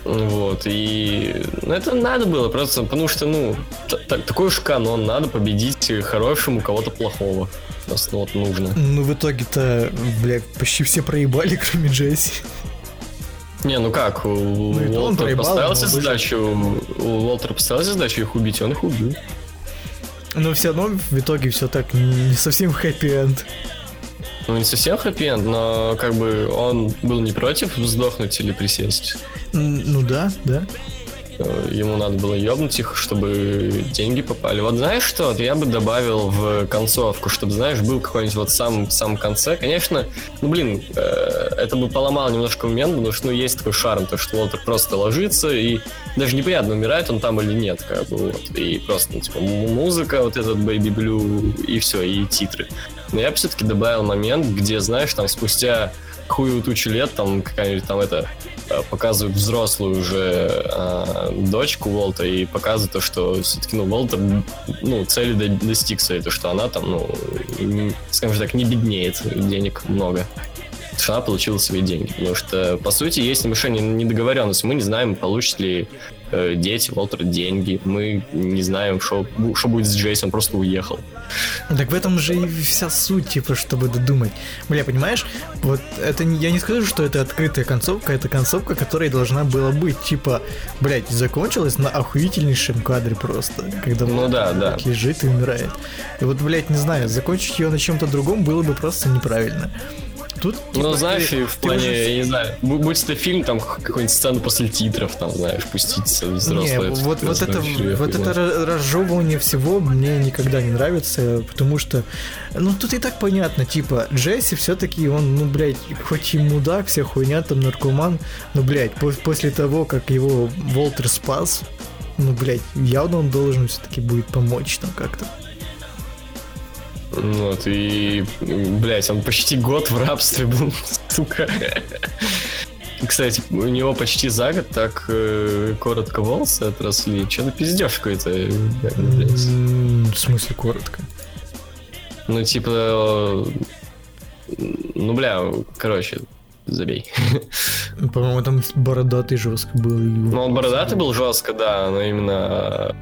Вот, и ну, это надо было просто, потому что, ну, такой уж канон, надо победить хорошему кого-то плохого. Просто вот нужно. Ну, в итоге-то, блядь, почти все проебали, кроме Джесси. Не, ну как, у Ну, проебал, поставил себе задачу, у Уолтера поставил задачу их убить, он их убил. Но все равно в итоге все так не совсем хэппи-энд. Ну, не совсем хэппи но как бы он был не против сдохнуть или присесть. Ну да, да. Э, Ему надо было ебнуть их, чтобы деньги попали. Вот знаешь что, я бы добавил в концовку, чтобы, знаешь, был какой-нибудь вот сам в самом конце. Конечно, ну, блин, э, это бы поломало немножко момент, потому что, ну, есть такой шарм, то, что Уолтер просто ложится, и даже непонятно, умирает он там или нет, как бы, вот. И просто, ну, типа, музыка, вот этот Baby Blue, и все, и титры. Но я бы все-таки добавил момент, где, знаешь, там спустя хую тучу лет, там какая-нибудь там это э, показывают взрослую уже э, дочку Волта и показывают то, что все-таки, ну, Волтер, ну, цели до- достиг своей, то, что она там, ну, не- скажем так, не беднеет, денег много. Что она получила свои деньги. Потому что, по сути, есть мешание недоговоренности. Мы не знаем, получат ли э, дети Волтера деньги. Мы не знаем, что что будет с Джейсом, просто уехал. Так в этом же и вся суть, типа, чтобы додумать. Бля, понимаешь, вот это я не скажу, что это открытая концовка, это концовка, которая должна была быть, типа, блядь, закончилась на охуительнейшем кадре просто, когда Ну да, да. лежит и умирает. И вот, блядь, не знаю, закончить ее на чем-то другом было бы просто неправильно. Тут, Ну, типа, знаешь, ты- в плане, уже- я не знаю, бу- будь это фильм, там какой-нибудь сцену после титров, там, знаешь, пустить со- Не, взрослые. вот, вот это, взрослые вот это ра- разжевывание всего мне никогда не нравится, потому что, ну, тут и так понятно, типа, Джесси все-таки, он, ну, блядь, хоть и мудак, вся хуйня, там, наркоман, но, блядь, по- после того, как его Волтер спас, ну, блядь, явно он должен все-таки будет помочь там как-то. Вот, и, блядь, он почти год в рабстве был, [laughs] сука. Кстати, у него почти за год так э, коротко волосы отросли. Че-то пиздешь какой-то, В смысле, коротко. Ну, типа, ну, бля, короче, забей. По-моему, там бородатый жестко был. Ну, он бородатый был жестко, да, но именно...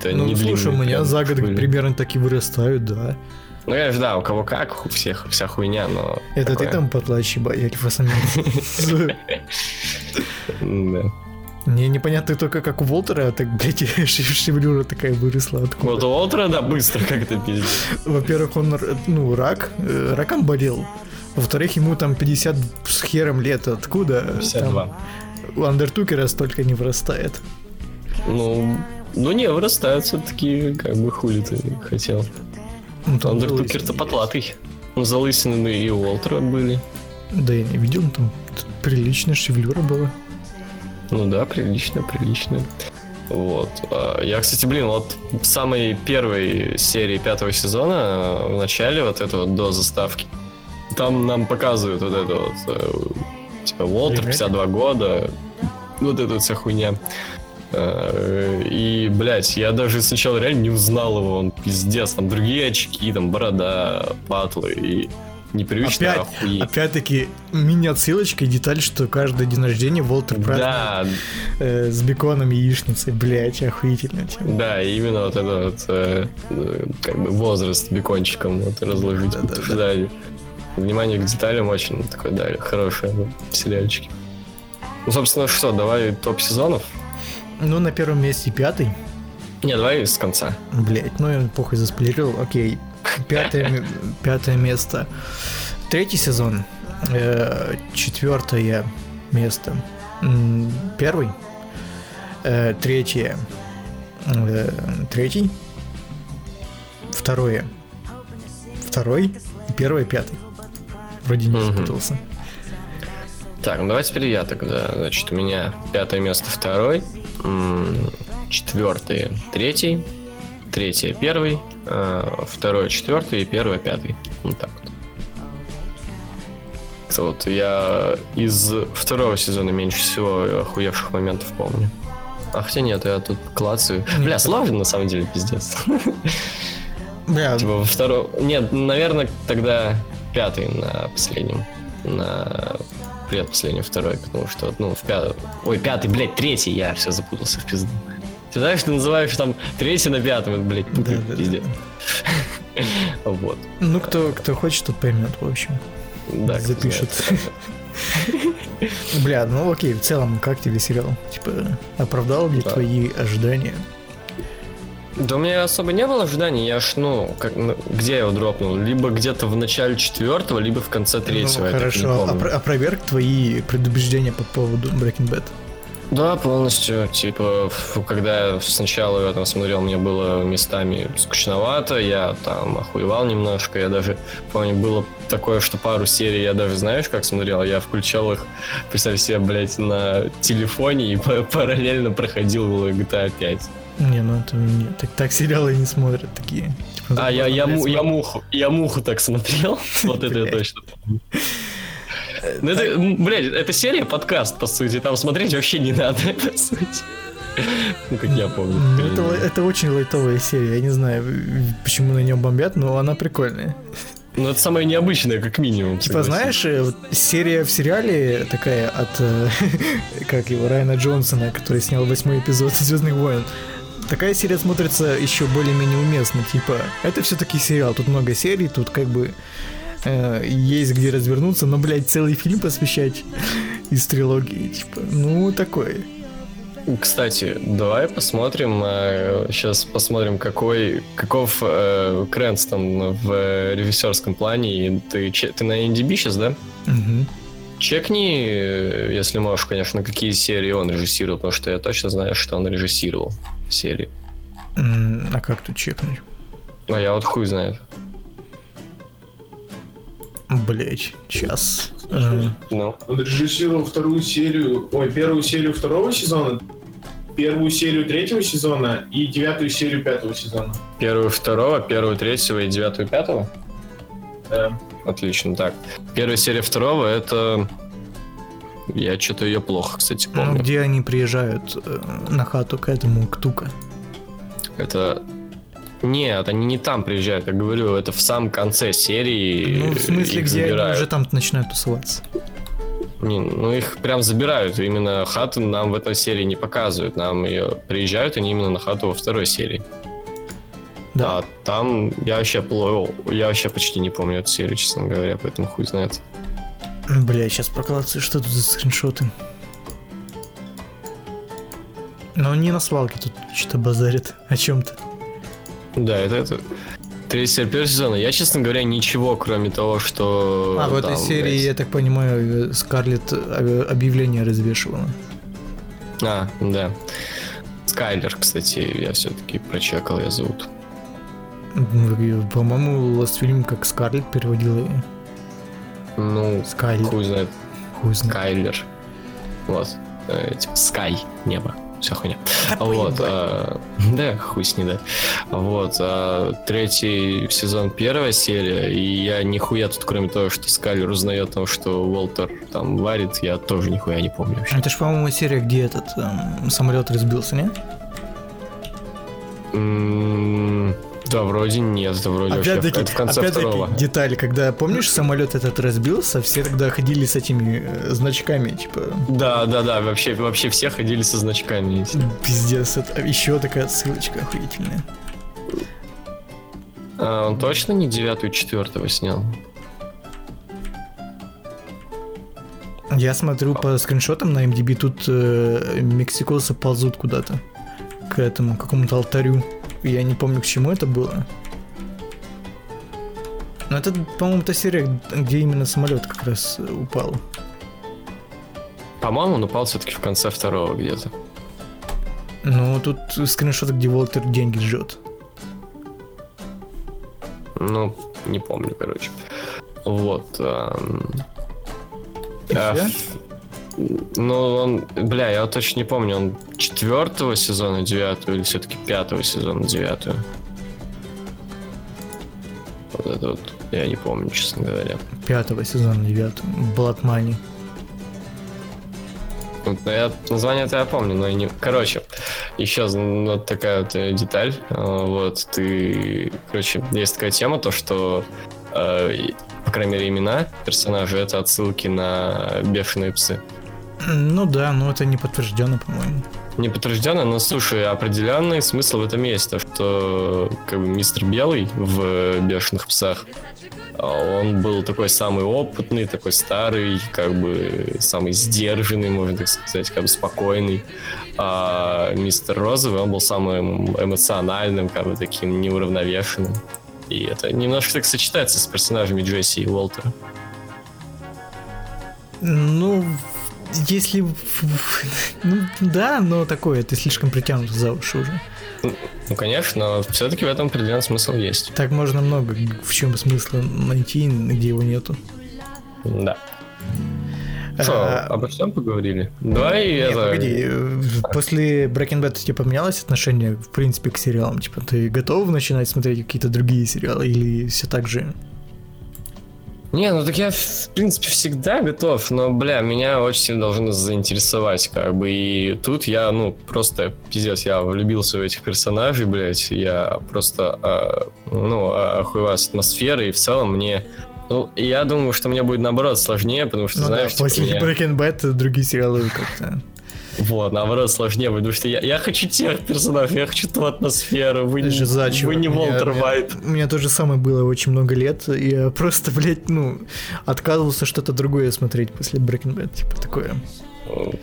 Это Ну, не слушай, у длинный меня за год были. примерно так и вырастают, да. Ну, конечно, да, у кого как, у всех вся хуйня, но... Это такое. ты там потлачи, альфа-самец. Да. Мне непонятно только, как у Волтера, так, блядь, шев- [laughs] шевелюра такая выросла откуда. Вот у Уолтера, да, быстро как-то пиздец. Во-первых, он, ну, рак, э, раком болел. Во-вторых, ему там 50 с хером лет. Откуда? 52. Там у Андертукера столько не вырастает. Ну, ну не, вырастают все-таки, как бы хули ты хотел. Ну, там Андертукер-то залысины потлатый. Ну, залысины и Уолтера были. Да я не видел, там приличная шевелюра была. Ну да, прилично, прилично. Вот. А, Я, кстати, блин, вот в самой первой серии пятого сезона, э, в начале вот это вот до заставки, там нам показывают вот это вот, э, типа, Уолтер, Ремейк? 52 года, вот эта вот вся хуйня. Э, И, блядь, я даже сначала реально не узнал его, он пиздец, там другие очки, там борода, патлы и непривычно Опять, охуеть. опять-таки, мини-отсылочка и деталь, что каждый день рождения Волтер празднует Да, э, с беконом и яичницей. Блять, охуительно. тема. Да, именно вот это вот э, как бы возраст бекончиком вот разложить. Потому что, да, внимание к деталям очень такое, да, хорошее ну, в сериальчике. Ну, собственно, что, давай топ сезонов? Ну, на первом месте пятый. Не, давай с конца. Блять, ну я похуй засплерил. Окей. Пятое, пятое место. Третий сезон. Э, четвертое место. Первый. Э, третье. Э, третий. Второе. Второй. И Первое, пятый. Вроде не запутался. Так, ну давай теперь я тогда. Значит, у меня пятое место второй, м, четвертое третий, третье первый, э, второе четвертый и первое пятый. Вот так вот. Вот я из второго сезона меньше всего охуевших моментов помню. А хотя нет, я тут клацаю. Бля, сложно на самом деле, пиздец. Бля, Типа во втором... Нет, наверное, тогда пятый на последнем. На предпоследнем второй, потому что, ну, в пятом... Ой, пятый, блядь, третий, я все запутался в пизду. Ты знаешь, ты называешь там третий на пятом, блядь, Да, да, пиздец. [laughs] Вот. ну кто, кто хочет, тот поймет, в общем. Да, запишет. Бля, ну окей, в целом, как тебе сериал? Типа, оправдал ли Да. твои ожидания? Да у меня особо не было ожиданий, я ж, ну, как, ну, где я его дропнул? Либо где-то в начале четвертого, либо в конце третьего, Ну, так не хорошо, опро- опроверг твои предубеждения по поводу Breaking Bad. Да, полностью. Типа, когда сначала я там смотрел, мне было местами скучновато, я там охуевал немножко. Я даже помню, было такое, что пару серий я даже, знаешь, как смотрел, я включал их, представь себе, блядь, на телефоне и па- [laughs] параллельно проходил GTA 5. Не, ну это не, так, так сериалы не смотрят такие. Типа, А, я, я, му- я муху, я муху так смотрел, [laughs] вот это я точно помню. Ну это, блядь, это серия подкаст, по сути, там смотреть вообще не надо, [laughs] по сути. Ну, как я помню. Ну, это, это очень лайтовая серия. Я не знаю, почему на нем бомбят, но она прикольная. Ну, это самое необычное, как минимум. Типа, знаешь, э, серия в сериале такая от, э, [laughs] как его, Райана Джонсона, который снял восьмой эпизод Звездных войн. Такая серия смотрится еще более-менее уместно. Типа, это все-таки сериал. Тут много серий, тут как бы э, есть где развернуться, но, блядь, целый фильм посвящать [laughs] из трилогии. Типа, ну, такое. Кстати, давай посмотрим, сейчас посмотрим, какой, каков э, Крэнс там в э, режиссерском плане. И Ты, че- ты на NDB сейчас, да? Мгм. Чекни, э, если можешь, конечно, какие серии он режиссировал, потому что я точно знаю, что он режиссировал серии. А как тут чекнуть? А я вот хуй знает. Блять, сейчас. Э, Ну, Он режиссировал вторую серию, ой, первую серию второго сезона, первую серию третьего сезона и девятую серию пятого сезона. первую второго, первую третьего и девятую пятого? Да. Отлично, так. Первая серия второго это... Я что-то ее плохо, кстати, Ну, помню. где они приезжают э, на хату к этому, к Тука. Это... Нет, они не там приезжают, я говорю, это в самом конце серии. Ну, в смысле, где они забирают. уже там начинают тусоваться. Не, ну, их прям забирают. Именно хату нам в этой серии не показывают. Нам ее приезжают они именно на хату во второй серии. Да. А там я вообще пло... я вообще почти не помню эту серию, честно говоря, поэтому хуй знает. Бля, сейчас прокладывается, что тут за скриншоты? Но не на свалке тут что-то базарит о чем-то. Да, это, это... Третья первого сезона. Я, честно говоря, ничего, кроме того, что... А в этой серии, блядь, я так понимаю, Скарлетт э, объявление развешивала. А, да. Скайлер, кстати, я все-таки прочекал, я зовут. По-моему, Last фильм как Скарлетт переводила её. Ну, Скайлетт. хуй знает. Хуй знает. Скайлер. Вот. Э, типа Скай, небо. Вся хуйня. Да Вот. а, [laughs] да, хуй с ней, да. Вот. а, третий сезон, первая серия, и я нихуя тут, кроме того, что Скайлер узнает о том, что Уолтер там варит, я тоже нихуя не помню вообще. Это ж, по-моему, серия, где этот эм, самолет разбился, не? М, Да, вроде нет, это вроде вообще Опять-таки, это в конце второго. опять-таки, деталь, когда, помнишь, самолет этот разбился, все тогда ходили с этими э, значками, типа, Да, да, да, вообще, вообще все ходили со значками. пиздец, это еще такая ссылочка охуительная. А, он точно не девятую, четвертого снял? Я смотрю по скриншотам на MDB, тут э, мексикосы ползут куда-то к этому какому-то алтарю. Я не помню, к чему это было. Но это, по-моему, та серия, где именно самолет как раз э, упал. По-моему, он упал все-таки в конце второго где-то. Ну, тут скриншот, где Уолтер деньги жжет. Ну, не помню, короче. Вот. ам, а, ну, он, бля, я вот точно не помню, он четвертого сезона девятую или все-таки пятого сезона девятую. Вот это вот, я не помню, честно говоря. Пятого сезона, девятого. Blood Money. Вот, ну, я, название-то я помню, но и не... Короче, еще вот такая вот э, деталь. А, Вот, ты... Короче, есть такая тема, то, что, э, по крайней мере, имена персонажей — это отсылки на бешеные псы. Ну да, но это не подтверждено, по-моему. Не подтверждено, но, слушай, определенный смысл в этом есть, то, что как бы мистер Белый в «Бешеных псах», а, он был такой самый опытный, такой старый, как бы самый сдержанный, можно так сказать, как бы спокойный. А мистер Розовый, он был самым эмоциональным, как бы таким неуравновешенным. И это немножко так сочетается с персонажами Джесси и Уолтера. Ну, если... [laughs] Ну, да, но такое, ты слишком притянут за уши уже. Ну, конечно, но все-таки в этом определенный смысл есть. Так можно много в чем смысла найти, где его нету. Да. Что, А, обо всем поговорили? Давай не, это... погоди, э, после Breaking Bad у тебя поменялось отношение, в принципе, к сериалам? Типа, ты готов начинать смотреть какие-то другие сериалы или все так же? Не, ну так я, в принципе, всегда готов, но, бля, меня очень сильно должно заинтересовать, как бы, и тут я, ну, просто, пиздец, я влюбился в этих персонажей, блядь, я просто, а, ну, охуеваю с атмосферой, и в целом мне, ну, я думаю, что мне будет, наоборот, сложнее, потому что, Ну знаешь, да, типа, после мне- Breaking Bad другие сериалы как-то... вот, наоборот, сложнее, потому что я, я хочу тех персонажей, я хочу ту атмосферу, вы, не- Жиза, вы не Волтер Вайт. У меня то же самое было очень много лет. и Я просто, блядь, ну, отказывался что-то другое смотреть после Breaking Bad. Типа такое.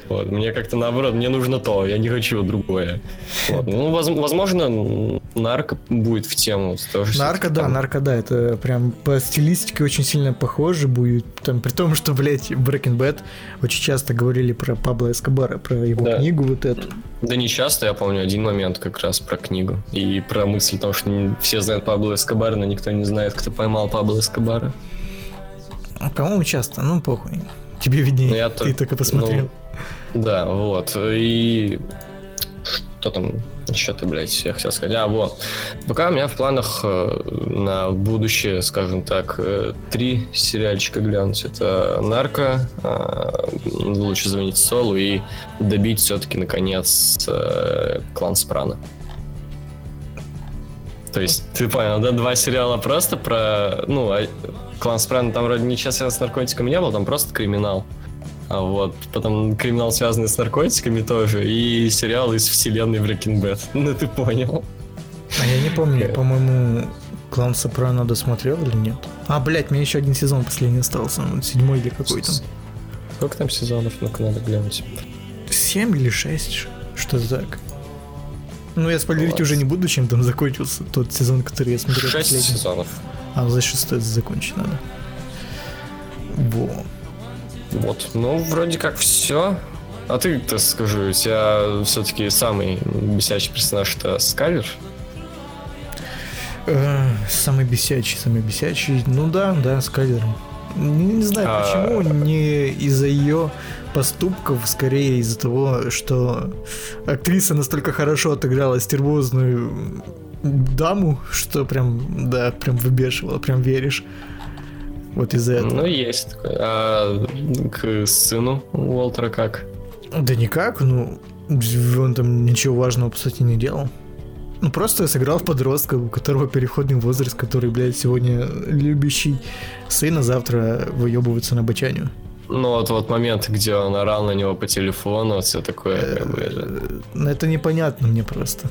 Вот, мне как-то наоборот, мне нужно то, я не хочу другое. Вот. Ну, воз- возможно, нарко будет в тему. Тоже Нарко, да, там- нарко, да, это прям по стилистике очень сильно похоже будет. Там, при том, что, блядь, Breaking Bad очень часто говорили про Пабло Эскобара, про его Да. книгу вот эту. Да не часто, я помню один момент как раз про книгу. И про мысль о том, что все знают Пабло Эскобара, но никто не знает, кто поймал Пабло Эскобара. А, По-моему, часто, ну похуй. Тебе виднее, Ну, я ты то- только посмотрел. Ну, да, вот. И что там еще ты, блядь, я хотел сказать. А, вот. Пока у меня в планах э, на будущее, скажем так, э, три сериальчика глянуть. Это «Нарко», э, «Лучше звонить Солу» и добить все-таки, наконец, «Клан Спрана». То есть, ты понял, да? Два сериала просто про... Ну, а «Клан Спрана» там вроде ничего связанного с наркотиками не было, там просто криминал. А вот, потом криминал, связанный с наркотиками тоже, и сериал из вселенной Breaking Bad. [laughs] Ну, ты понял. А я не помню, по-моему, Клан Сопрано досмотрел или нет? А, блядь, мне еще один сезон последний остался, ну, седьмой или какой там. Сколько там сезонов? Ну-ка, надо глянуть. Семь или шесть, что-то так. Ну, я спойлерить Класс. уже не буду, чем там закончился тот сезон, который я смотрел Шесть последний. сезонов. А, за шестой закончить надо. Во. Вот. Ну, вроде как все. А ты, то скажу, у тебя все-таки самый бесячий персонаж это Скайлер? Э, Самый бесячий, самый бесячий. Ну да, да, Скайлер. Не, знаю А. почему, не из-за ее поступков, скорее из-за того, что актриса настолько хорошо отыграла стервозную даму, что прям, да, прям выбешивала, прям веришь. Вот из-за этого. Ну, есть такое. А к сыну Уолтера как? Да никак, ну, он там ничего важного, по сути, не делал. Ну, просто сыграл в подростка, у которого переходный возраст, который, блядь, сегодня любящий сын, а завтра выебывается на бочанию. Ну, вот, вот момент, где он орал на него по телефону, все такое, как бы, Э, Ну, это непонятно мне просто.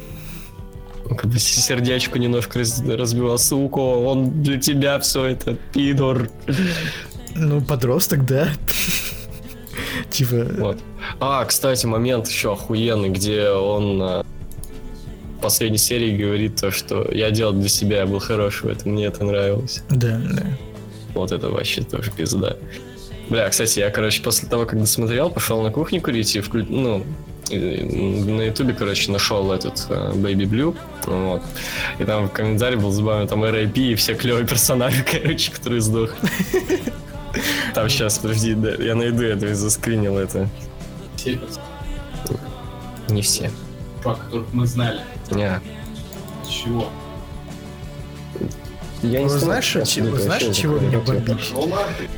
Как бы сердечко немножко раз- разбило, сука, он для тебя все это, пидор. Ну, подросток, да. Типа, Вот. А, кстати, момент еще охуенный, где он э, в последней серии говорит то, что я делал для себя, я был хороший в этом, мне это нравилось. да, да. Вот это вообще тоже пизда. Бля, кстати, я, короче, после того, как досмотрел, пошел на кухню курить и вклю... ну, на ютубе, короче, нашел этот э, Baby Blue, вот. И там в комментарии был забавно, там R.I.P. и все клевые персонажи, [laughs] короче, которые сдохли. Там сейчас, подожди, да, я найду это и заскринил это. Все Не все. чувак, которых мы знали. Не. Чего? Я знаешь, от чего- знаешь, чего меня бомбит?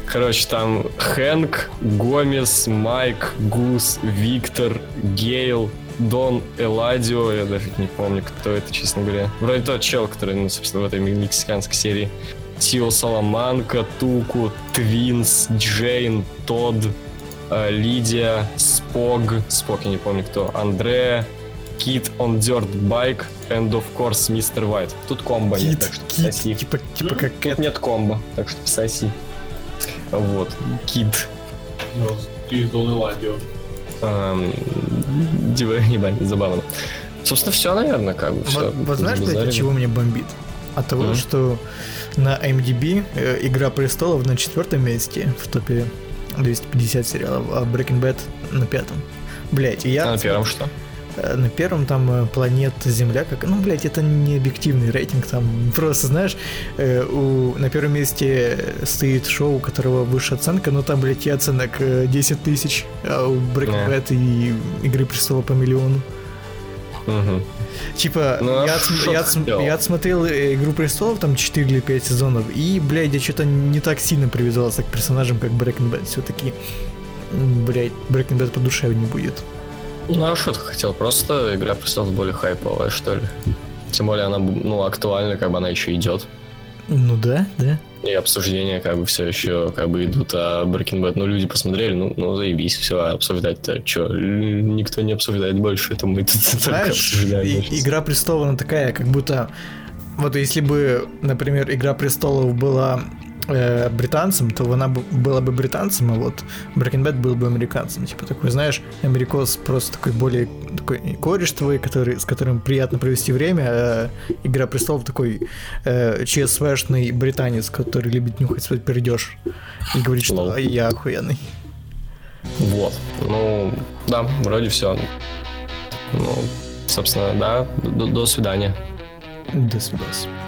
Короче, там Хэнк, Гомес, Майк, Гус, Виктор, Гейл, Дон Эладио, я даже не помню, кто это, честно говоря. Вроде тот чел, который, ну, собственно, в этой мексиканской серии. Тио Саламанка, Туку, Твинс, Джейн, Тодд, э, Лидия, Спог, Спог, я не помню кто, Андре, Кит on Dirt Bike, and of course Мистер White. Тут комбо нет, Кит, так что кит, соси. типа, типа как Тут нет комбо, так что соси. Вот, Кит. Ну, ты из Дон Эладио. [laughs] ебать, забавно. Собственно, все, наверное, как бы. Все, Вот, вот знаешь, блядь, от чего меня бомбит? От того, Мгм. что на IMDb э, Игра престолов на четвертом месте в топе 250 сериалов, а Breaking Bad на пятом. Блять, я А на первом что? Э, на первом там э, планета Земля, как, ну, блять, это не объективный рейтинг, там просто, знаешь, э, у, на первом месте стоит шоу, у которого высшая оценка, но там, блять, и оценок э, 10 тысяч, а у Breaking Да. Bad и Игры престолов по миллиону. Мгм. Типа, Ну, а я, шо отсм- я, сделал? я отсмотрел Игру престолов, там 4 или 5 сезонов, и, блядь, я что-то не так сильно привязался к персонажам, как Breaking Bad. Все-таки, блядь, Breaking Bad по душе не будет. Ну, а что ты хотел? Просто Игра престолов более хайповая, что ли? Тем более она, ну, актуальна, как бы она еще идет. Ну да, да. И обсуждения как бы все еще как бы идут, а Breaking Bad, ну, люди посмотрели, ну, ну заебись, все, а обсуждать-то что? Никто не обсуждает больше, это мы тут только Знаешь, обсуждаем. Игра престолов, она такая, как будто... Вот если бы, например, Игра престолов была э, британцем, то она была бы британцем, а вот Breaking Bad был бы американцем. Типа такой, знаешь, америкос просто такой более такой кореш твой, который, с которым приятно провести время, а Игра престолов такой э, ЧСВшный британец, который любит нюхать свой пердеж и говорит, что Лол. «А я охуенный. Вот. Ну, да, вроде все. Ну, собственно, да, до, до свидания. До свидания.